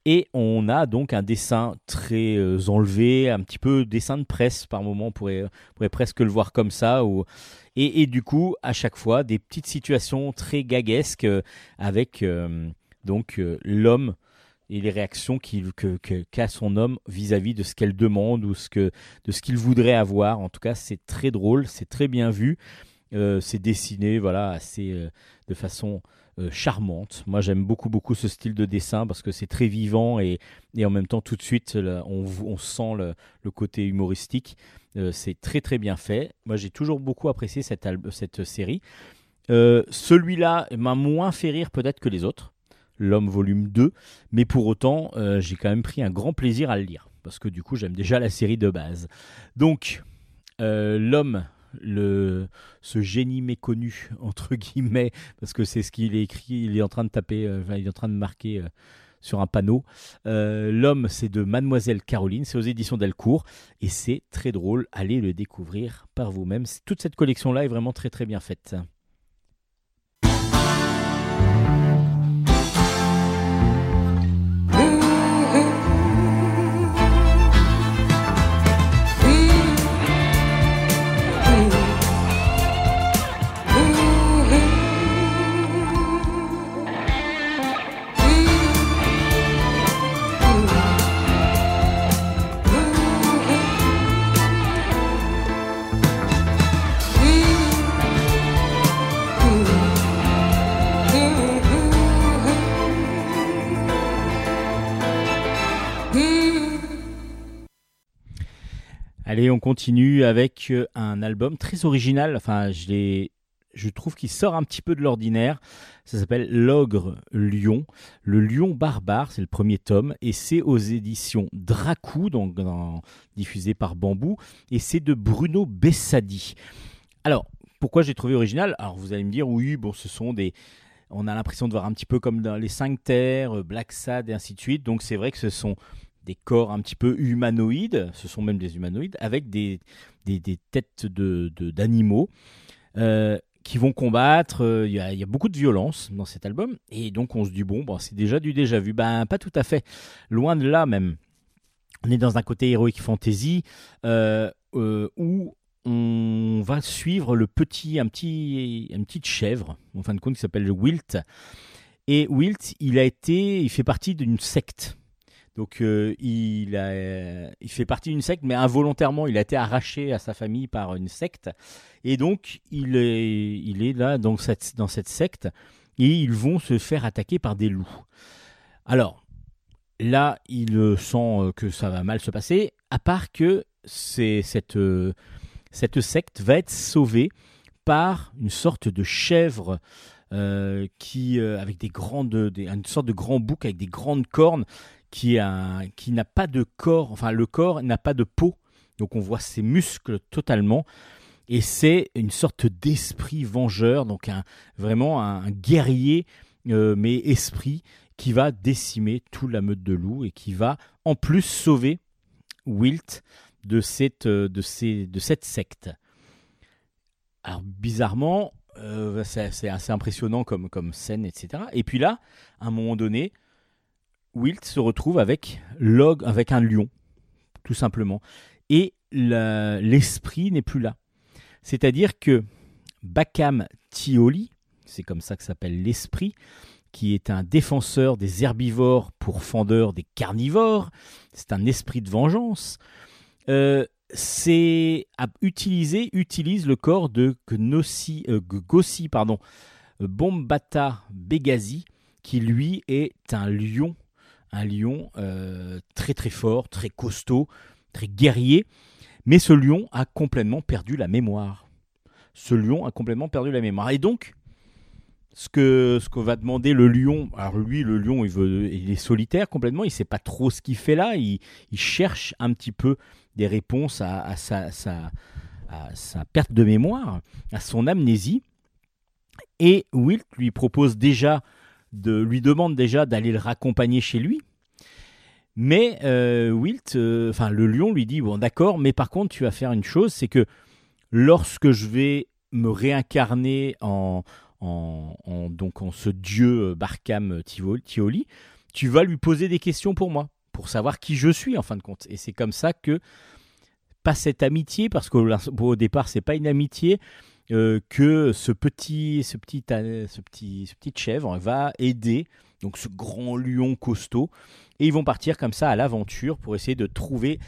et on a donc un dessin très enlevé, un petit peu dessin de presse par moment, on pourrait, pourrait presque le voir comme ça. Ou... Et, et, du coup, à chaque fois, des petites situations très gaguesques avec donc l'homme et les réactions qu'a son homme vis-à-vis de ce qu'elle demande ou de ce qu'il voudrait avoir. En tout cas, c'est très drôle, c'est très bien vu. Euh, c'est dessiné voilà, assez, euh, de façon euh, charmante. Moi, j'aime beaucoup, beaucoup ce style de dessin parce que c'est très vivant et, et, en même temps, tout de suite, on, sent le, côté humoristique. c'est très, très bien fait. Moi, j'ai toujours beaucoup apprécié cette série. Celui-là m'a moins fait rire peut-être que les autres. L'homme volume 2, mais pour autant, euh, j'ai quand même pris un grand plaisir à le lire, parce que du coup, j'aime déjà la série de base. Donc, euh, l'homme, le, ce génie méconnu, entre guillemets, parce que c'est ce qu'il écrit, il est en train de taper, euh, il est en train de marquer sur un panneau. L'homme, c'est de Mademoiselle Caroline, c'est aux éditions Delcourt, et c'est très drôle, allez le découvrir par vous-même. Toute cette collection-là est vraiment très très bien faite. Allez, on continue avec euh, un album très original. Enfin, je, je trouve qu'il sort un petit peu de l'ordinaire. Ça s'appelle L'ogre lion. Le lion barbare, c'est le premier tome. Et c'est aux éditions Dracou, donc diffusé par Bambou. Et c'est de Bruno Bessadi. Alors, pourquoi j'ai trouvé original? Alors, vous allez me dire, oui, bon, ce sont des. On a l'impression de voir un petit peu comme dans les Cinq Terres, Black Sad et ainsi de suite. Donc, c'est vrai que ce sont des corps un petit peu humanoïdes, ce sont même des humanoïdes, avec des, des, têtes d'animaux. De, euh, qui vont combattre. Euh, il y, a, beaucoup de violence dans cet album. Et donc on se dit, bon, bon c'est déjà du déjà vu. Ben, pas tout à fait. Loin de là même. On est dans un côté héroïque fantasy euh, où on va suivre le petit, un petit, une petite chèvre, en fin de compte, qui s'appelle Wilt. Et Wilt, il a été, il fait partie d'une secte. Donc euh, il, a, il fait partie d'une secte, mais involontairement, il a été arraché à sa famille par une secte. Et donc il est, là dans cette, secte et ils vont se faire attaquer par des loups. Alors là, il sent que ça va mal se passer, à part que cette, secte va être sauvée par une sorte de chèvre euh, qui, euh, avec des grandes, une sorte de grand bouc avec des grandes cornes qui, qui n'a pas de corps, enfin le corps n'a pas de peau, donc on voit ses muscles totalement. Et c'est une sorte d'esprit vengeur, donc un, vraiment un, guerrier, euh, mais esprit, qui va décimer toute la meute de loups et qui va en plus sauver Wilt de cette, euh, de ces, de cette secte. Alors bizarrement, euh, c'est assez impressionnant comme, comme scène, etc. Et puis là, à un moment donné, Wilt se retrouve avec, log, avec un lion, tout simplement. Et l'esprit n'est plus là. C'est-à-dire que Bakam Tioli, c'est comme ça que s'appelle l'esprit, qui est un défenseur des herbivores pour fendeur des carnivores, c'est un esprit de vengeance, euh, c'est utiliser, utilise le corps de Gnossi, euh, Gossi, pardon, Bombata Begazi, qui lui est un lion un lion euh, très très fort, très costaud, très guerrier. Mais ce lion a complètement perdu la mémoire. Ce lion a complètement perdu la mémoire. Et donc, ce que, ce que va demander le lion, alors lui, le lion, il, veut, il est solitaire complètement, il ne sait pas trop ce qu'il fait là, il, cherche un petit peu des réponses à, sa, perte de mémoire, à son amnésie. Et Wilt lui propose déjà de lui demande déjà d'aller le raccompagner chez lui. Mais euh, Wilt, euh, enfin le lion lui dit bon d'accord, mais par contre tu vas faire une chose, c'est que lorsque je vais me réincarner en, en, donc en ce dieu Barkham Tioli, tu vas lui poser des questions pour moi, pour savoir qui je suis en fin de compte. Et c'est comme ça que pas cette amitié, parce qu'au départ c'est pas une amitié, euh, que ce petit, ce petit, ce petit, ce petit chèvre va aider donc ce grand lion costaud et ils vont partir comme ça à l'aventure pour essayer de trouver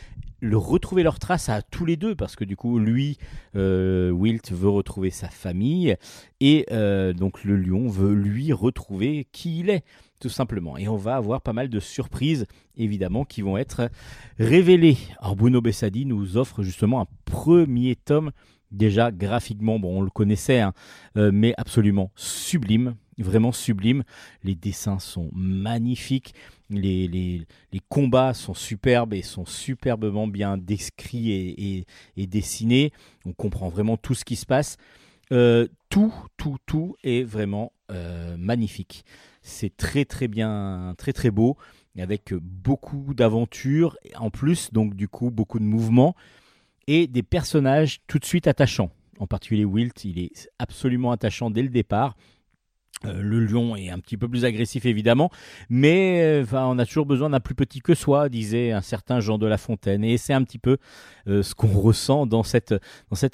le retrouver leurs traces à tous les deux parce que du coup lui euh, Wilt veut retrouver sa famille et euh, donc le lion veut lui retrouver qui il est tout simplement. Et on va avoir pas mal de surprises évidemment qui vont être révélées. Alors Bruno Bessadi nous offre justement un premier tome déjà graphiquement bon on le connaissait hein, euh, mais absolument sublime vraiment sublime les dessins sont magnifiques les, combats sont superbes et sont superbement bien décrits et, et, dessinés. On comprend vraiment tout ce qui se passe. Euh, tout, tout, tout est vraiment euh, magnifique. C'est très, très bien, très, très beau, avec beaucoup d'aventures, en plus, donc du coup, beaucoup de mouvements et des personnages tout de suite attachants. En particulier Wilt, il est absolument attachant dès le départ. Euh, le lion est un petit peu plus agressif évidemment, mais euh, on a toujours besoin d'un plus petit que soi, disait un certain Jean de La Fontaine, et c'est un petit peu euh, ce qu'on ressent dans, cet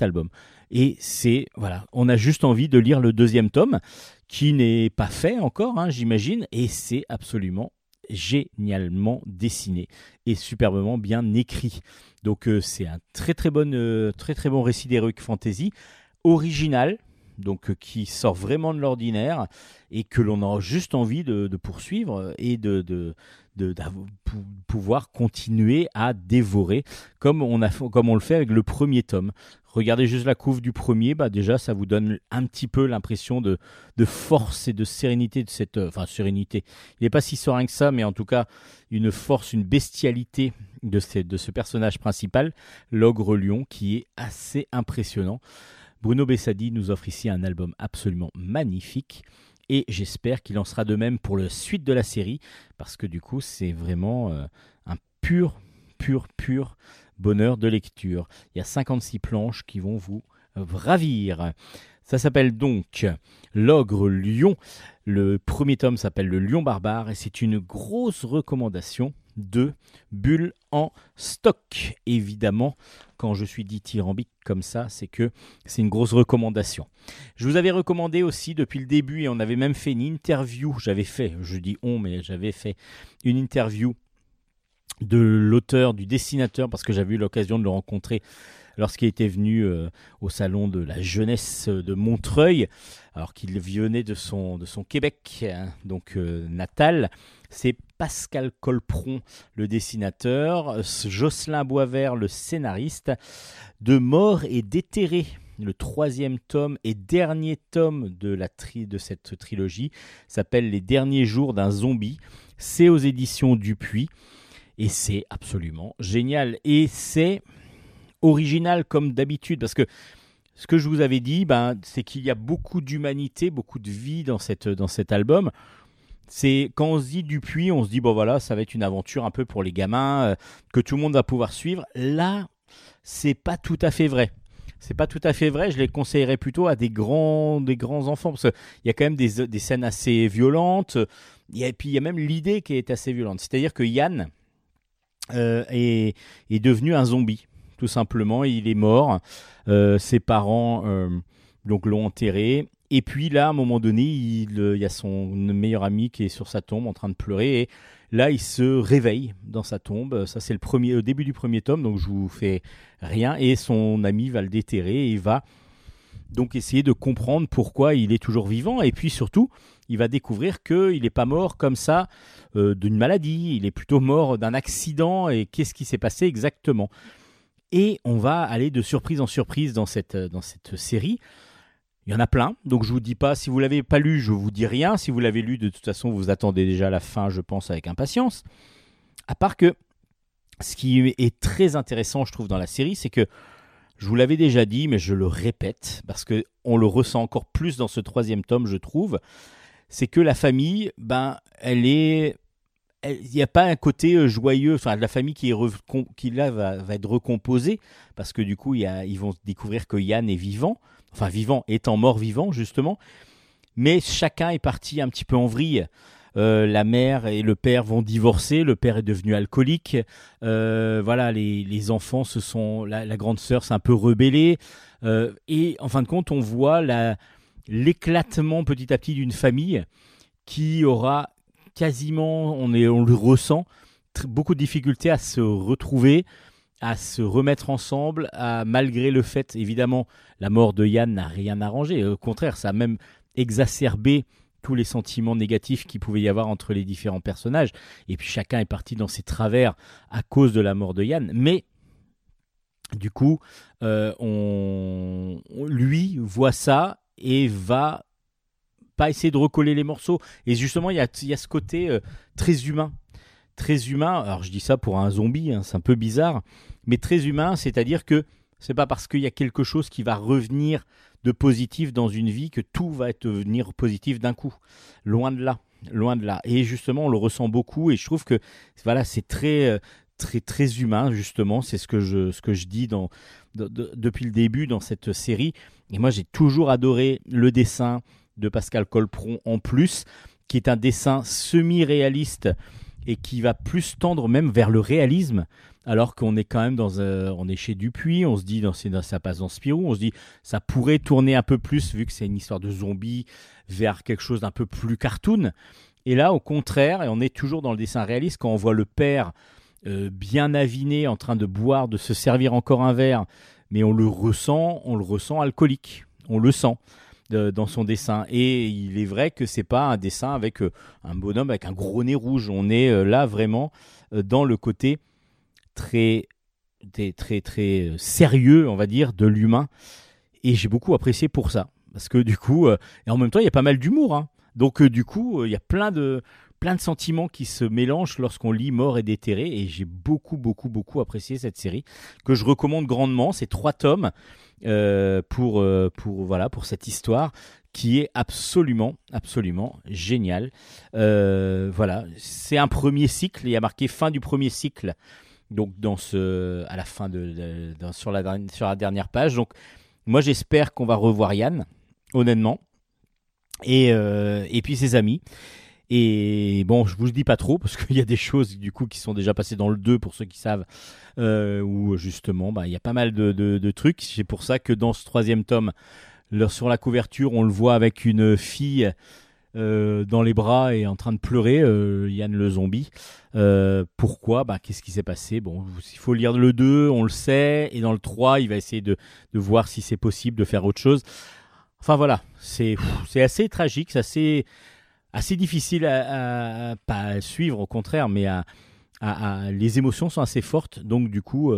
album. Et c'est voilà, on a juste envie de lire le deuxième tome, qui n'est pas fait encore, hein, j'imagine, et c'est absolument génialement dessiné et superbement bien écrit. Donc c'est un très très bon, très très bon récit d'heroic fantasy original donc euh, qui sort vraiment de l'ordinaire et que l'on a juste envie de, poursuivre et de, de, pouvoir continuer à dévorer comme on, a, comme on le fait avec le premier tome. Regardez juste la couve du premier, bah déjà ça vous donne un petit peu l'impression de, force et de sérénité de cette... Euh, enfin sérénité, il n'est pas si serein que ça, mais en tout cas une force, une bestialité de ce, de ce personnage principal, l'ogre lion, qui est assez impressionnant. Bruno Bessadi nous offre ici un album absolument magnifique et j'espère qu'il en sera de même pour la suite de la série parce que du coup c'est vraiment euh, un pur, pur, pur bonheur de lecture. Il y a 56 planches qui vont vous ravir. Ça s'appelle donc L'ogre lion. Le premier tome s'appelle Le lion barbare et c'est une grosse recommandation de bulles en stock. Évidemment, quand je suis dit tyrambique comme ça, c'est que c'est une grosse recommandation. Je vous avais recommandé aussi depuis le début, et on avait même fait une interview, j'avais fait, je dis on, mais j'avais fait une interview de l'auteur, du dessinateur, parce que j'avais eu l'occasion de le rencontrer lorsqu'il était venu euh, au salon de la jeunesse de Montreuil, alors qu'il venait de son, de son Québec, hein, donc euh, natal. C'est Pascal Colpron, le dessinateur, Jocelyn Boisvert, le scénariste, de Mort et déterré. Le troisième tome et dernier tome de, la de cette trilogie s'appelle Les derniers jours d'un zombie. C'est aux éditions Dupuis et c'est absolument génial. Et c'est original comme d'habitude parce que ce que je vous avais dit, ben, c'est qu'il y a beaucoup d'humanité, beaucoup de vie dans, cette, dans cet album. C'est quand on se dit Dupuis, on se dit bon voilà, ça va être une aventure un peu pour les gamins euh, que tout le monde va pouvoir suivre. Là, c'est pas tout à fait vrai. C'est pas tout à fait vrai. Je les conseillerais plutôt à des grands, des grands enfants parce qu'il y a quand même des, des scènes assez violentes. Et puis il y a même l'idée qui est assez violente. C'est-à-dire que Yann est, est devenu un zombie tout simplement. Il est mort. Euh, ses parents euh, donc l'ont enterré. Et puis là, à un moment donné, il, euh, y a son meilleur ami qui est sur sa tombe en train de pleurer. Et là, il se réveille dans sa tombe. Ça, c'est le premier, au début du premier tome, donc je vous fais rien. Et son ami va le déterrer et va donc essayer de comprendre pourquoi il est toujours vivant. Et puis surtout, il va découvrir qu'il n'est pas mort comme ça d'une maladie. Il est plutôt mort d'un accident. Et qu'est-ce qui s'est passé exactement? Et on va aller de surprise en surprise dans cette, dans cette série. Il y en a plein, donc je vous dis pas, si vous l'avez pas lu, je vous dis rien. Si vous l'avez lu, de toute façon, vous attendez déjà la fin, je pense, avec impatience. À part que ce qui est très intéressant, je trouve, dans la série, c'est que je vous l'avais déjà dit, mais je le répète parce que on le ressent encore plus dans ce troisième tome, je trouve. C'est que la famille, ben, elle est il n'y a pas un côté joyeux, enfin la famille qui, est qui là va, va, être recomposée, parce que du coup ils vont découvrir que Yann est vivant, enfin vivant étant mort vivant justement, mais chacun est parti un petit peu en vrille. Euh, la mère et le père vont divorcer, le père est devenu alcoolique, euh, voilà, les, enfants se sont, la, grande sœur s'est un peu rebellée, euh, et en fin de compte, on voit l'éclatement petit à petit d'une famille qui aura quasiment, on, est, on le ressent, beaucoup de difficultés à se retrouver, à se remettre ensemble, à, malgré le fait, évidemment, la mort de Yann n'a rien arrangé. Au contraire, ça a même exacerbé tous les sentiments négatifs qu'il pouvait y avoir entre les différents personnages. Et puis chacun est parti dans ses travers à cause de la mort de Yann. Mais du coup, euh, on, lui voit ça et va pas essayer de recoller les morceaux. Et justement, il y a, ce côté euh, très humain. Très humain, alors je dis ça pour un zombie, hein, c'est un peu bizarre, mais très humain, c'est-à-dire que c'est pas parce qu'il y a quelque chose qui va revenir de positif dans une vie que tout va devenir positif d'un coup. Loin de là, loin de là. Et justement, on le ressent beaucoup et je trouve que voilà, c'est très euh, très très humain justement, c'est ce que je ce que je dis depuis le début dans cette série et moi j'ai toujours adoré le dessin de Pascal Colpron en plus qui est un dessin semi-réaliste et qui va plus tendre même vers le réalisme alors qu'on est quand même dans on est chez Dupuis, on se dit dans, dans ça passe dans Spirou, on se dit ça pourrait tourner un peu plus vu que c'est une histoire de zombies vers quelque chose d'un peu plus cartoon. Et là, au contraire, et on est toujours dans le dessin réaliste quand on voit le père euh, bien aviné en train de boire, de se servir encore un verre, mais on le ressent, on le ressent alcoolique, on le sent. dans son dessin et il est vrai que c'est pas un dessin avec euh, un bonhomme avec un gros nez rouge on est euh, là vraiment dans le côté très, très, très, euh, sérieux, on va dire, de l'humain. Et j'ai beaucoup apprécié pour ça. Parce que du coup, euh, et en même temps, il y a pas mal d'humour. Hein. Donc euh, du coup, il y a plein de, plein de sentiments qui se mélangent lorsqu'on lit Mort et déterré. Et j'ai beaucoup, beaucoup, beaucoup apprécié cette série que je recommande grandement. C'est trois tomes pour, pour, voilà, pour cette histoire qui est absolument, absolument génial. voilà, c'est un premier cycle. Il y a marqué fin du premier cycle donc dans ce, à la fin de, sur, la, dernière page. Donc moi j'espère qu'on va revoir Yann, honnêtement, et, euh, et puis ses amis. Et bon, je vous le dis pas trop parce qu'il y a des choses du coup qui sont déjà passées dans le 2 pour ceux qui savent, euh, où justement bah, il y a pas mal de, trucs. C'est pour ça que dans ce troisième tome, sur la couverture, on le voit avec une fille euh, dans les bras et en train de pleurer, euh, Yann le zombie. Euh, pourquoi? Bah, Qu'est-ce qui s'est passé? Bon, il faut lire le 2, on le sait, et dans le 3, il va essayer de, de voir si c'est possible de faire autre chose. Enfin voilà, c'est assez tragique, c'est assez, assez difficile à, suivre au contraire, mais à, les émotions sont assez fortes. Donc du coup,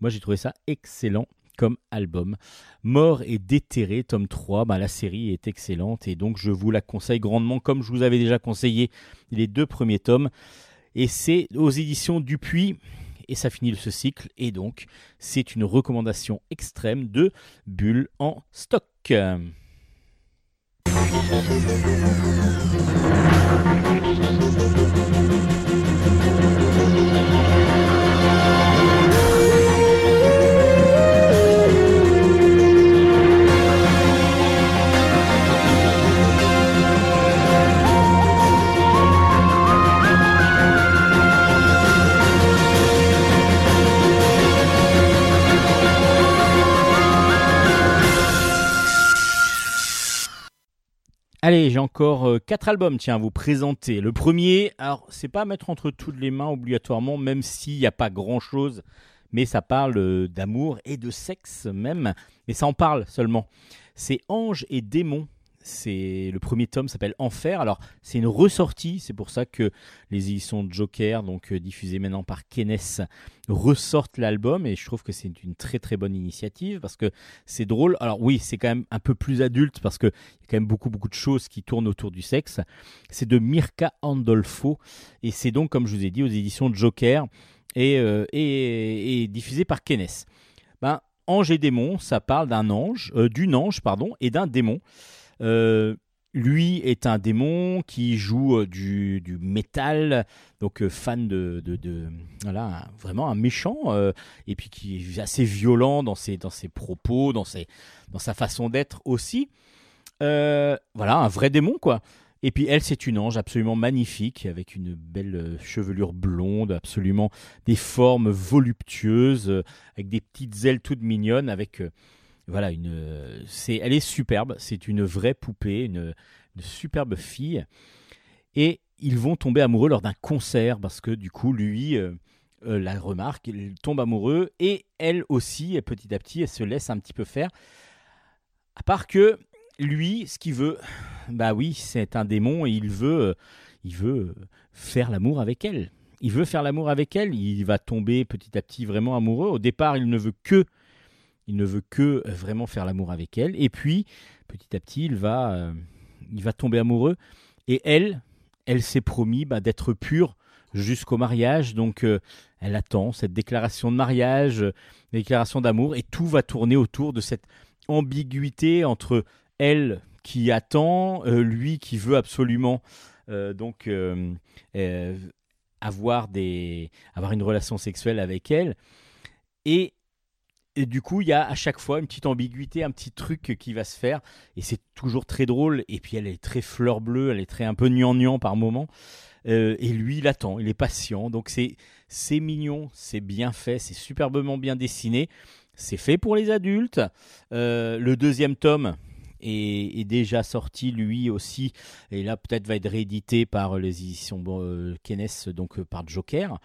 moi j'ai trouvé ça excellent comme album. Mort et déterré, tome 3, bah, la série est excellente et donc je vous la conseille grandement comme je vous avais déjà conseillé les deux premiers tomes. Et c'est aux éditions Dupuis et ça finit ce cycle et donc c'est une recommandation extrême de Bulle en stock. Thank you. Allez, j'ai encore euh, quatre albums, tiens, à vous présenter. Le premier, alors c'est pas à mettre entre toutes les mains obligatoirement, même s'il n'y a pas grand chose, mais ça parle euh, d'amour et de sexe même, mais ça en parle seulement. C'est Ange et Démon c'est le premier tome s'appelle Enfer. Alors c'est une ressortie, c'est pour ça que les éditions Joker, donc euh, diffusées maintenant par Kenes, ressortent l'album et je trouve que c'est une très très bonne initiative parce que c'est drôle. Alors oui, c'est quand même un peu plus adulte parce que y a quand même beaucoup beaucoup de choses qui tournent autour du sexe. C'est de Mirka Andolfo et c'est donc comme je vous ai dit aux éditions Joker et, euh, diffusé par Kenes. Ben Ange et démon, ça parle d'un ange, euh, d'une ange pardon et d'un démon. Euh, lui est un démon qui joue du, du métal, donc fan de, de, voilà, vraiment un méchant, et puis qui est assez violent dans ses, dans ses propos, dans, ses, dans sa façon d'être aussi. voilà, un vrai démon, quoi. Et puis elle, c'est une ange absolument magnifique, avec une belle euh, chevelure blonde, absolument des formes voluptueuses, euh, avec des petites ailes toutes mignonnes, avec euh, voilà une, c'est, elle est superbe. C'est une vraie poupée, une, superbe fille. Et ils vont tomber amoureux lors d'un concert parce que du coup, lui. la remarque, il tombe amoureux et elle aussi, petit à petit, elle se laisse un petit peu faire. À part que lui, ce qu'il veut, bah oui, c'est un démon et il veut, euh, il veut faire l'amour avec elle. Il veut faire l'amour avec elle. Il va tomber petit à petit vraiment amoureux. Au départ, il ne veut que, il ne veut que euh, vraiment faire l'amour avec elle. Et puis, petit à petit, il va, euh, il va tomber amoureux. Et elle, elle s'est promis bah, d'être pure jusqu'au mariage. Donc, elle attend cette déclaration de mariage, déclaration d'amour, et tout va tourner autour de cette ambiguïté entre elle qui attend, euh, lui qui veut absolument euh, donc euh, avoir des avoir une relation sexuelle avec elle et, du coup il y a à chaque fois une petite ambiguïté, un petit truc qui va se faire et c'est toujours très drôle et puis elle est très fleur bleue, elle est très un peu gnangnan par moment. et lui, il attend, il est patient. Donc c'est c'est mignon, c'est bien fait, c'est superbement bien dessiné. C'est fait pour les adultes. le deuxième tome, est, déjà sorti lui aussi, et là peut-être va être réédité par les éditions euh, donc euh, par Joker,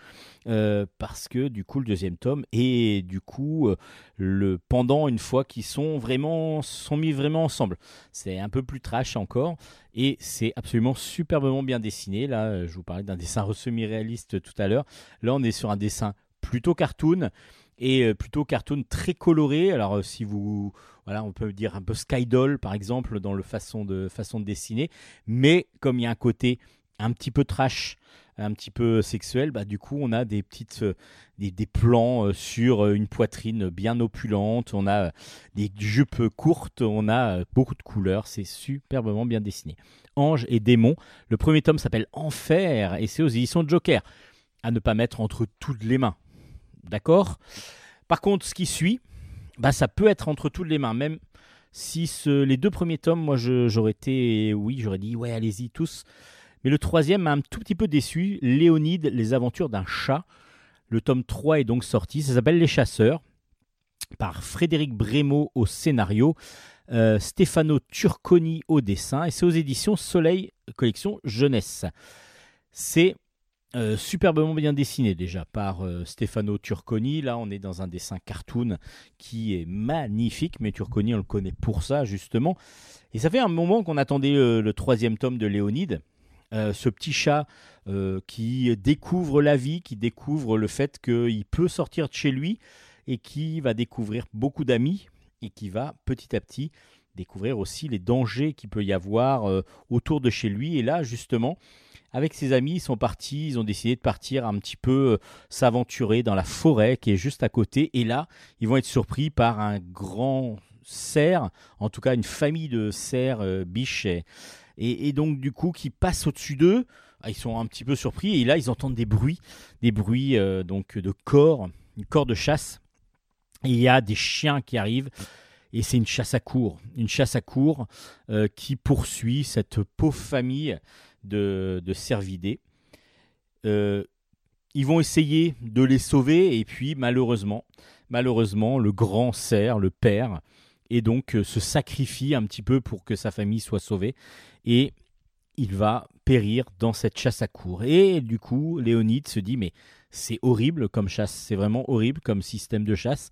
euh, parce que du coup le deuxième tome et du coup le pendant une fois qu'ils sont vraiment sont mis vraiment ensemble. C'est un peu plus trash encore et c'est absolument superbement bien dessiné. Là, je vous parlais d'un dessin semi-réaliste tout à l'heure. Là, on est sur un dessin plutôt cartoon et plutôt cartoon très coloré. Alors si vous voilà, on peut dire un peu Skydoll par exemple dans le façon de façon de dessiner, mais comme il y a un côté un petit peu trash, un petit peu sexuel, bah du coup on a des petites euh, des, plans euh, sur euh, une poitrine bien opulente, on a des jupes courtes, on a beaucoup de couleurs, c'est superbement bien dessiné. Ange et démon, le premier tome s'appelle Enfer et c'est aux éditions de Joker, à ne pas mettre entre toutes les mains. D'accord Par contre, ce qui suit, bah, ça peut être entre toutes les mains. Même si les deux premiers tomes, moi, j'aurais été, oui, j'aurais dit, ouais, allez-y tous. Mais le troisième m'a un tout petit peu déçu. Léonide, les aventures d'un chat. Le tome 3 est donc sorti. Ça s'appelle Les Chasseurs, par Frédéric Brémaud au scénario, euh, Stefano Turconi au dessin, et c'est aux éditions Soleil Collection Jeunesse. C'est euh, superbement bien dessiné déjà par euh, Stefano Turconi. Là, on est dans un dessin cartoon qui est magnifique, mais Turconi, on le connaît pour ça justement. Et ça fait un moment qu'on attendait euh, le troisième tome de Léonide. ce petit chat qui découvre la vie, qui découvre le fait qu'il peut sortir de chez lui et qui va découvrir beaucoup d'amis et qui va petit à petit découvrir aussi les dangers qu'il peut y avoir autour de chez lui. Et là, justement, avec ses amis, ils sont partis, ils ont décidé de partir un petit peu euh, s'aventurer dans la forêt qui est juste à côté. Et là, ils vont être surpris par un grand cerf, en tout cas une famille de cerfs euh, biches. Et, donc, du coup, qui passent au-dessus d'eux. Ah, ils sont un petit peu surpris. Et là, ils entendent des bruits, des bruits euh, donc de corps, corps de chasse. Il y a des chiens qui arrivent et c'est une chasse à cour, une chasse à cour qui poursuit cette pauvre famille de, de. Euh, ils vont essayer de les sauver et puis malheureusement, malheureusement, le grand cerf, le père, et donc euh, se sacrifie un petit peu pour que sa famille soit sauvée et il va périr dans cette chasse à cour. Et du coup, Léonide se dit mais c'est horrible comme chasse, c'est vraiment horrible comme système de chasse.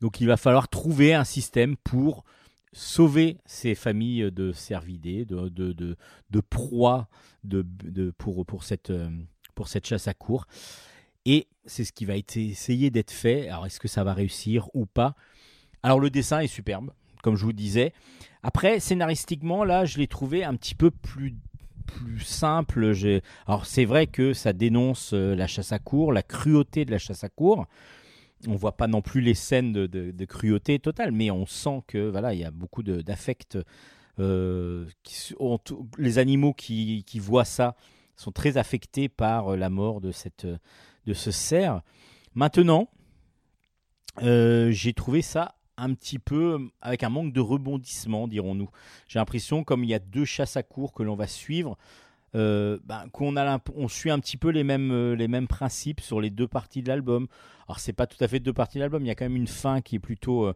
Donc il va falloir trouver un système pour sauver ces familles de cervidés, de, de, de, proies de, pour, pour, cette, euh, pour cette chasse à cour. Et c'est ce qui va être essayé d'être fait. Alors, est-ce que ça va réussir ou pas? Alors, le dessin est superbe, comme je vous disais. Après, scénaristiquement, là, je l'ai trouvé un petit peu plus plus simple. Alors c'est vrai que ça dénonce euh, la chasse à cour, la cruauté de la chasse à cour on voit pas non plus les scènes de, cruauté totale, mais on sent que voilà, il y a beaucoup d'affect les animaux qui, voient ça sont très affectés par la mort de, cette, de ce cerf. Maintenant, j'ai trouvé ça un petit peu avec un manque de rebondissement, dirons-nous. J'ai l'impression, comme il y a deux chasses à cours que l'on va suivre, euh, ben, qu'on on suit un petit peu les mêmes, euh, les mêmes principes sur les deux parties de l'album. Alors c'est pas tout à fait deux parties de l'album, il y a quand même une fin qui est plutôt, euh,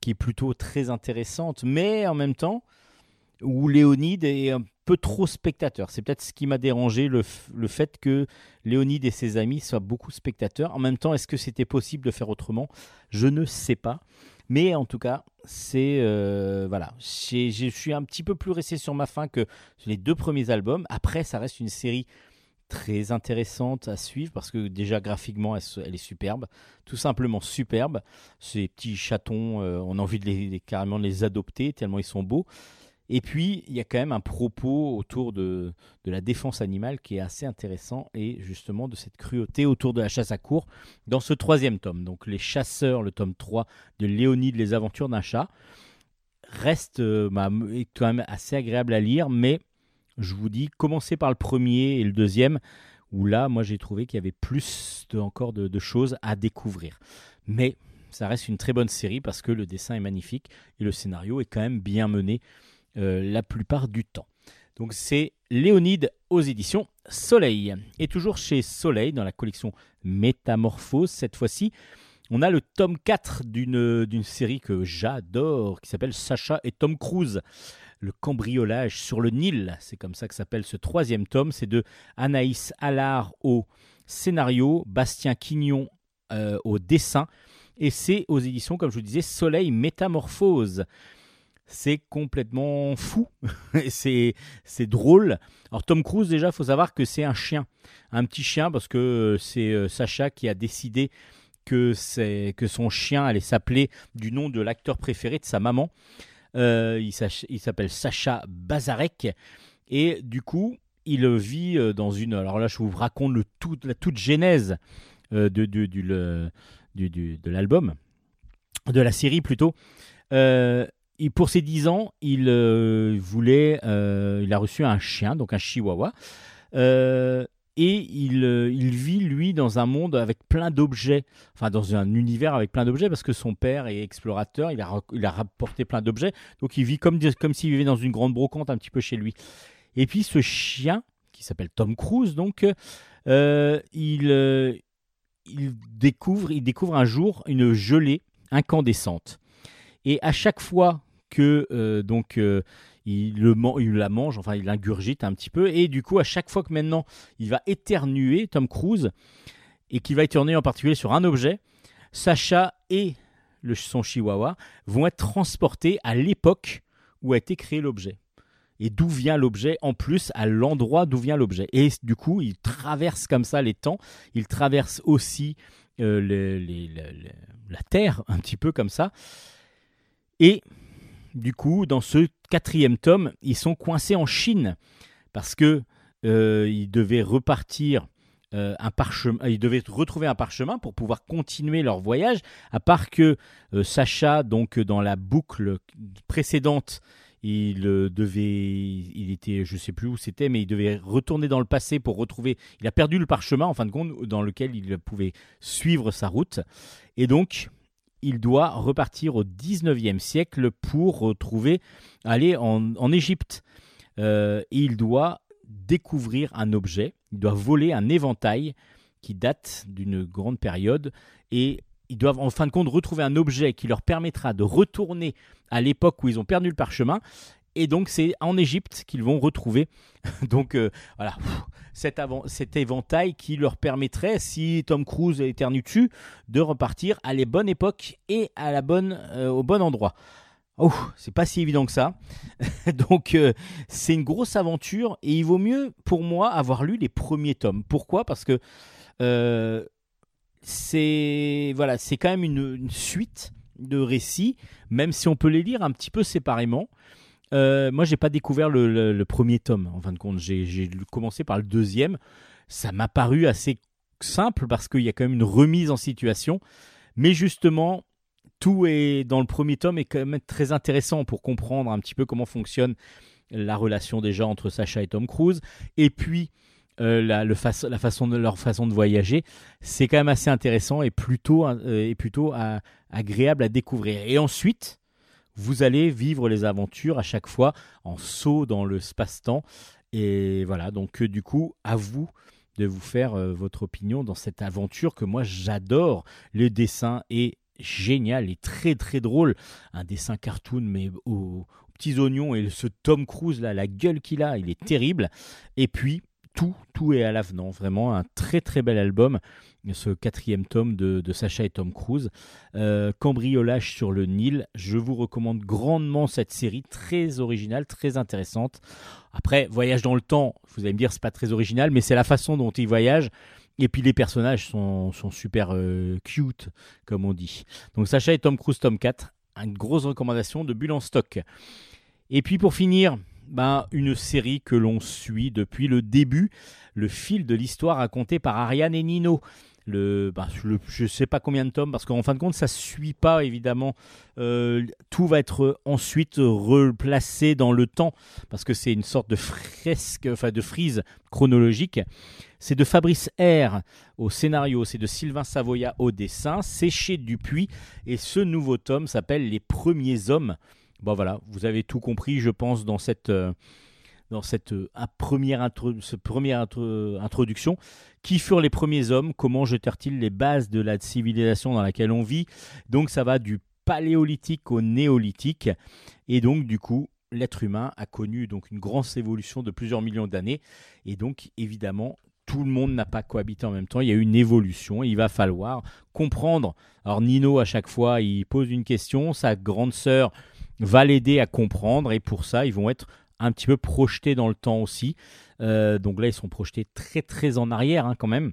qui est plutôt très intéressante, mais en même temps où Léonide est un peu trop spectateur. C'est peut-être ce qui m'a dérangé, le, le, fait que Léonide et ses amis soient beaucoup spectateurs. En même temps, est-ce que c'était possible de faire autrement? Je ne sais pas. Mais en tout cas, c'est euh, je suis un petit peu plus resté sur ma fin que les deux premiers albums. Après, ça reste une série très intéressante à suivre parce que déjà graphiquement elle, est superbe, tout simplement superbe. Ces petits chatons, euh, on a envie de les, carrément de les adopter tellement ils sont beaux. Et puis, il y a quand même un propos autour de, la défense animale qui est assez intéressant et justement de cette cruauté autour de la chasse à cour dans ce troisième tome. Donc, Les Chasseurs, le tome 3 de Léonide, Les Aventures d'un chat, reste euh, bah, quand même assez agréable à lire, mais je vous dis, commencez par le premier et le deuxième, où là, moi, j'ai trouvé qu'il y avait plus encore de choses à découvrir. Mais ça reste une très bonne série parce que le dessin est magnifique et le scénario est quand même bien mené. Euh, la plupart du temps. Donc c'est Léonide aux éditions Soleil. Et toujours chez Soleil, dans la collection Métamorphose, cette fois-ci, on a le tome 4 d'une série que j'adore, qui s'appelle Sacha et Tom Cruise. Le cambriolage sur le Nil, c'est comme ça que s'appelle ce troisième tome. C'est de Anaïs Allard au scénario, Bastien Quignon euh, au dessin. Et c'est aux éditions, comme je vous disais, Soleil Métamorphose c'est complètement fou, c'est drôle. Alors Tom Cruise déjà, faut savoir que c'est un chien, un petit chien parce que euh, c'est euh, Sacha qui a décidé que, que son chien allait s'appeler du nom de l'acteur préféré de sa maman. Euh, il s'appelle Sacha Bazarek et du coup il vit dans une. Alors là je vous raconte le tout, la toute genèse de, de, de l'album, de la série plutôt. Euh, pour ses 10 ans, il euh, voulait, euh, il a reçu un chien, donc un chihuahua. Euh, et il, vit, lui, dans un monde avec plein d'objets, enfin dans un univers avec plein d'objets, parce que son père est explorateur, il a, il a rapporté plein d'objets, donc il vit comme, comme s'il vivait dans une grande brocante un petit peu chez lui. Et puis ce chien, qui s'appelle Tom Cruise, donc, il, découvre, il découvre un jour une gelée incandescente. Et à chaque fois que euh, donc euh, il, le il la mange, enfin il l'ingurgite un petit peu, et du coup à chaque fois que maintenant il va éternuer, Tom Cruise, et qu'il va éternuer en particulier sur un objet, Sacha et son chihuahua vont être transportés à l'époque où a été créé l'objet. Et d'où vient l'objet, en plus à l'endroit d'où vient l'objet. Et du coup, il traverse comme ça les temps, il traverse aussi euh, la Terre, un petit peu comme ça. Et du coup, dans ce quatrième tome, ils sont coincés en Chine parce que euh, ils devaient repartir euh, un parchemin, ils devaient retrouver un parchemin pour pouvoir continuer leur voyage. À part que euh, Sacha, donc dans la boucle précédente, il devait, il était, je sais plus où c'était, mais il devait retourner dans le passé pour retrouver. Il a perdu le parchemin en fin de compte dans lequel il pouvait suivre sa route, et donc il doit repartir au 19e siècle pour aller en, Égypte. Euh, il doit découvrir un objet, il doit voler un éventail qui date d'une grande période et ils doivent en fin de compte retrouver un objet qui leur permettra de retourner à l'époque où ils ont perdu le parchemin et donc c'est en Égypte qu'ils vont retrouver donc euh, voilà cet, cet, éventail qui leur permettrait, si Tom Cruise éternue dessus, de repartir à la bonne époque et à la bonne, euh, au bon endroit. Oh, c'est pas si évident que ça. donc euh, c'est une grosse aventure et il vaut mieux pour moi avoir lu les premiers tomes. Pourquoi? Parce que c'est voilà, c'est quand même une suite de récits, même si on peut les lire un petit peu séparément. Euh, moi, j'ai pas découvert le, premier tome, en fin de compte. J'ai commencé par le deuxième. Ça m'a paru assez simple parce qu'il y a quand même une remise en situation. Mais justement, tout est dans le premier tome est quand même très intéressant pour comprendre un petit peu comment fonctionne la relation déjà entre Sacha et Tom Cruise. Et puis, euh, la, façon de leur façon de voyager, c'est quand même assez intéressant et plutôt, euh, et plutôt agréable à découvrir. Et ensuite, vous allez vivre les aventures à chaque fois en saut dans le space-temps. Et voilà, donc euh, du coup, à vous de vous faire votre opinion dans cette aventure que moi j'adore. Le dessin est génial et très très drôle. Un dessin cartoon, mais aux, petits oignons et ce Tom Cruise là, la gueule qu'il a, il est terrible. Et puis tout, tout est à l'avenant. Vraiment un très très bel album, ce quatrième tome de, Sacha et Tom Cruise. Euh, Cambriolage sur le Nil. Je vous recommande grandement cette série, très originale, très intéressante. Après, Voyage dans le temps, vous allez me dire, c'est pas très original, mais c'est la façon dont il voyage. Et puis les personnages sont, super euh, cute, comme on dit. Donc Sacha et Tom Cruise, tome 4, une grosse recommandation de Bulle en stock. Et puis pour finir, ben, une série que l'on suit depuis le début, le fil de l'histoire raconté par Ariane et Nino. Le, ben, je ne sais pas combien de tomes, parce qu'en fin de compte, ça suit pas, évidemment. Euh, tout va être ensuite replacé dans le temps, parce que c'est une sorte de fresque, enfin de frise chronologique. C'est de Fabrice R au scénario, c'est de Sylvain Savoya au dessin, c'est chez Dupuis, et ce nouveau tome s'appelle Les Premiers Hommes. Bon voilà, vous avez tout compris, je pense, dans cette, euh, dans cette euh, première, première introduction. Qui furent les premiers hommes? Comment jetèrent-ils les bases de la civilisation dans laquelle on vit? Donc ça va du paléolithique au néolithique. Et donc du coup, l'être humain a connu donc une grosse évolution de plusieurs millions d'années. Et donc évidemment, tout le monde n'a pas cohabité en même temps. Il y a eu une évolution. il va falloir comprendre. Alors Nino, à chaque fois, il pose une question. Sa grande sœur va l'aider à comprendre. Et pour ça, ils vont être un petit peu projetés dans le temps aussi. Euh, donc là, ils sont projetés très très en arrière hein, quand même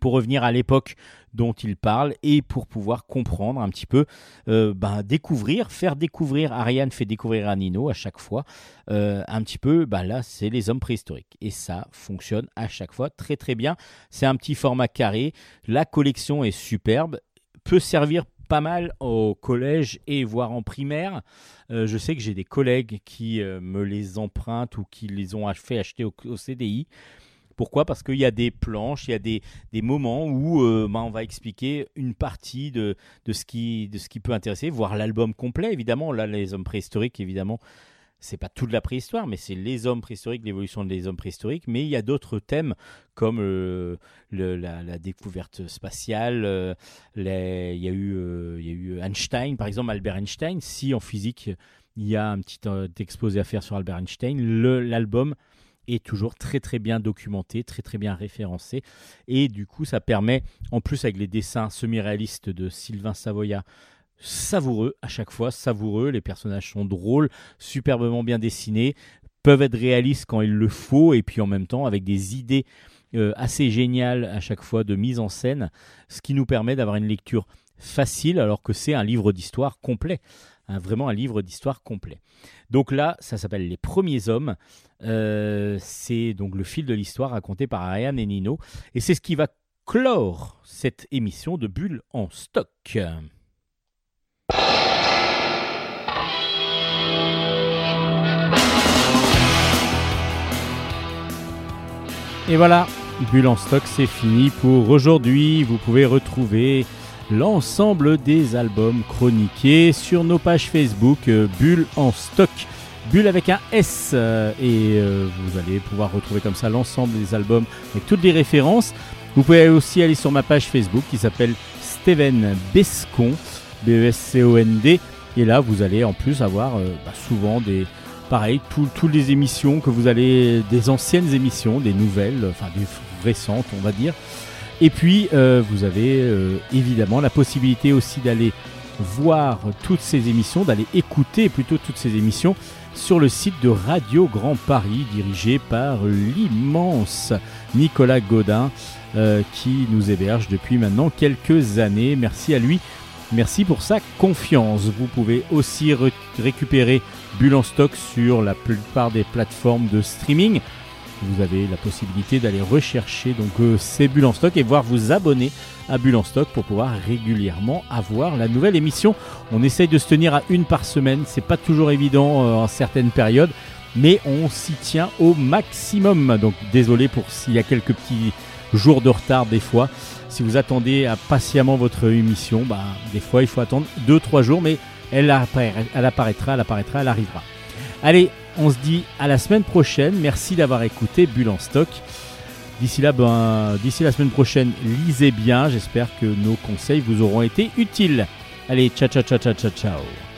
pour revenir à l'époque dont il parle et pour pouvoir comprendre un petit peu, euh, ben, découvrir, faire découvrir, Ariane fait découvrir à Nino à chaque fois, euh, un petit peu, ben là c'est les hommes préhistoriques. Et ça fonctionne à chaque fois très très bien. C'est un petit format carré, la collection est superbe, peut servir pas mal au collège et voire en primaire. Euh, je sais que j'ai des collègues qui euh, me les empruntent ou qui les ont fait acheter au, CDI. Pourquoi? Parce qu'il y a des planches, il y a des, des moments où euh, ben, on va expliquer une partie de, de, ce qui, de ce qui peut intéresser, voire l'album complet, évidemment. Là, les hommes préhistoriques, évidemment, c'est pas toute la préhistoire, mais c'est les hommes préhistoriques, l'évolution des hommes préhistoriques. Mais il y a d'autres thèmes comme euh, la, découverte spatiale. Euh, il, y a eu, euh, il y a eu Einstein, par exemple, Albert Einstein. Si en physique, il y a un petit exposé à faire sur Albert Einstein, l'album est toujours très très bien documenté, très très bien référencé. Et du coup, ça permet, en plus avec les dessins semi-réalistes de Sylvain Savoya, savoureux à chaque fois, savoureux. Les personnages sont drôles, superbement bien dessinés, peuvent être réalistes quand il le faut, et puis en même temps avec des idées euh, assez géniales à chaque fois de mise en scène, ce qui nous permet d'avoir une lecture facile alors que c'est un livre d'histoire complet. Hein, vraiment un livre d'histoire complet. Donc là, ça s'appelle Les Premiers Hommes. Euh, c'est donc le fil de l'histoire raconté par Ariane et Nino. Et c'est ce qui va clore cette émission de Bulle en stock. Et voilà, Bulle en stock, c'est fini pour aujourd'hui. Vous pouvez retrouver l'ensemble des albums chroniqués sur nos pages Facebook euh, Bulle en stock. Bulle avec un S euh, et euh, vous allez pouvoir retrouver comme ça l'ensemble des albums avec toutes les références. Vous pouvez aussi aller sur ma page Facebook qui s'appelle Steven Bescon, B-E-S-C-O-N-D. Et là, vous allez en plus avoir bah, souvent des, pareil, toutes les émissions que vous allez, des anciennes émissions, des nouvelles, enfin des récentes, on va dire. Et puis, euh, vous avez euh, évidemment la possibilité aussi d'aller voir toutes ces émissions, d'aller écouter plutôt toutes ces émissions sur le site de Radio Grand Paris, dirigé par l'immense Nicolas Godin, euh, qui nous héberge depuis maintenant quelques années. Merci à lui. Merci pour sa confiance. Vous pouvez aussi récupérer Bulle en stock sur la plupart des plateformes de streaming. vous avez la possibilité d'aller rechercher donc euh, ces bulles en stock et voir vous abonner à Bulle en stock pour pouvoir régulièrement avoir la nouvelle émission. On essaye de se tenir à une par semaine, c'est pas toujours évident euh, en certaines périodes, mais on s'y tient au maximum. Donc désolé pour s'il y a quelques petits jours de retard des fois. Si vous attendez patiemment votre émission, bah, des fois il faut attendre 2-3 jours, mais elle, apparaîtra, elle apparaîtra, elle arrivera. Allez, on se dit à la semaine prochaine. Merci d'avoir écouté Bulle en stock. D'ici là, ben, d'ici la semaine prochaine, lisez bien. J'espère que nos conseils vous auront été utiles. Allez, ciao, ciao, ciao, ciao, ciao, ciao.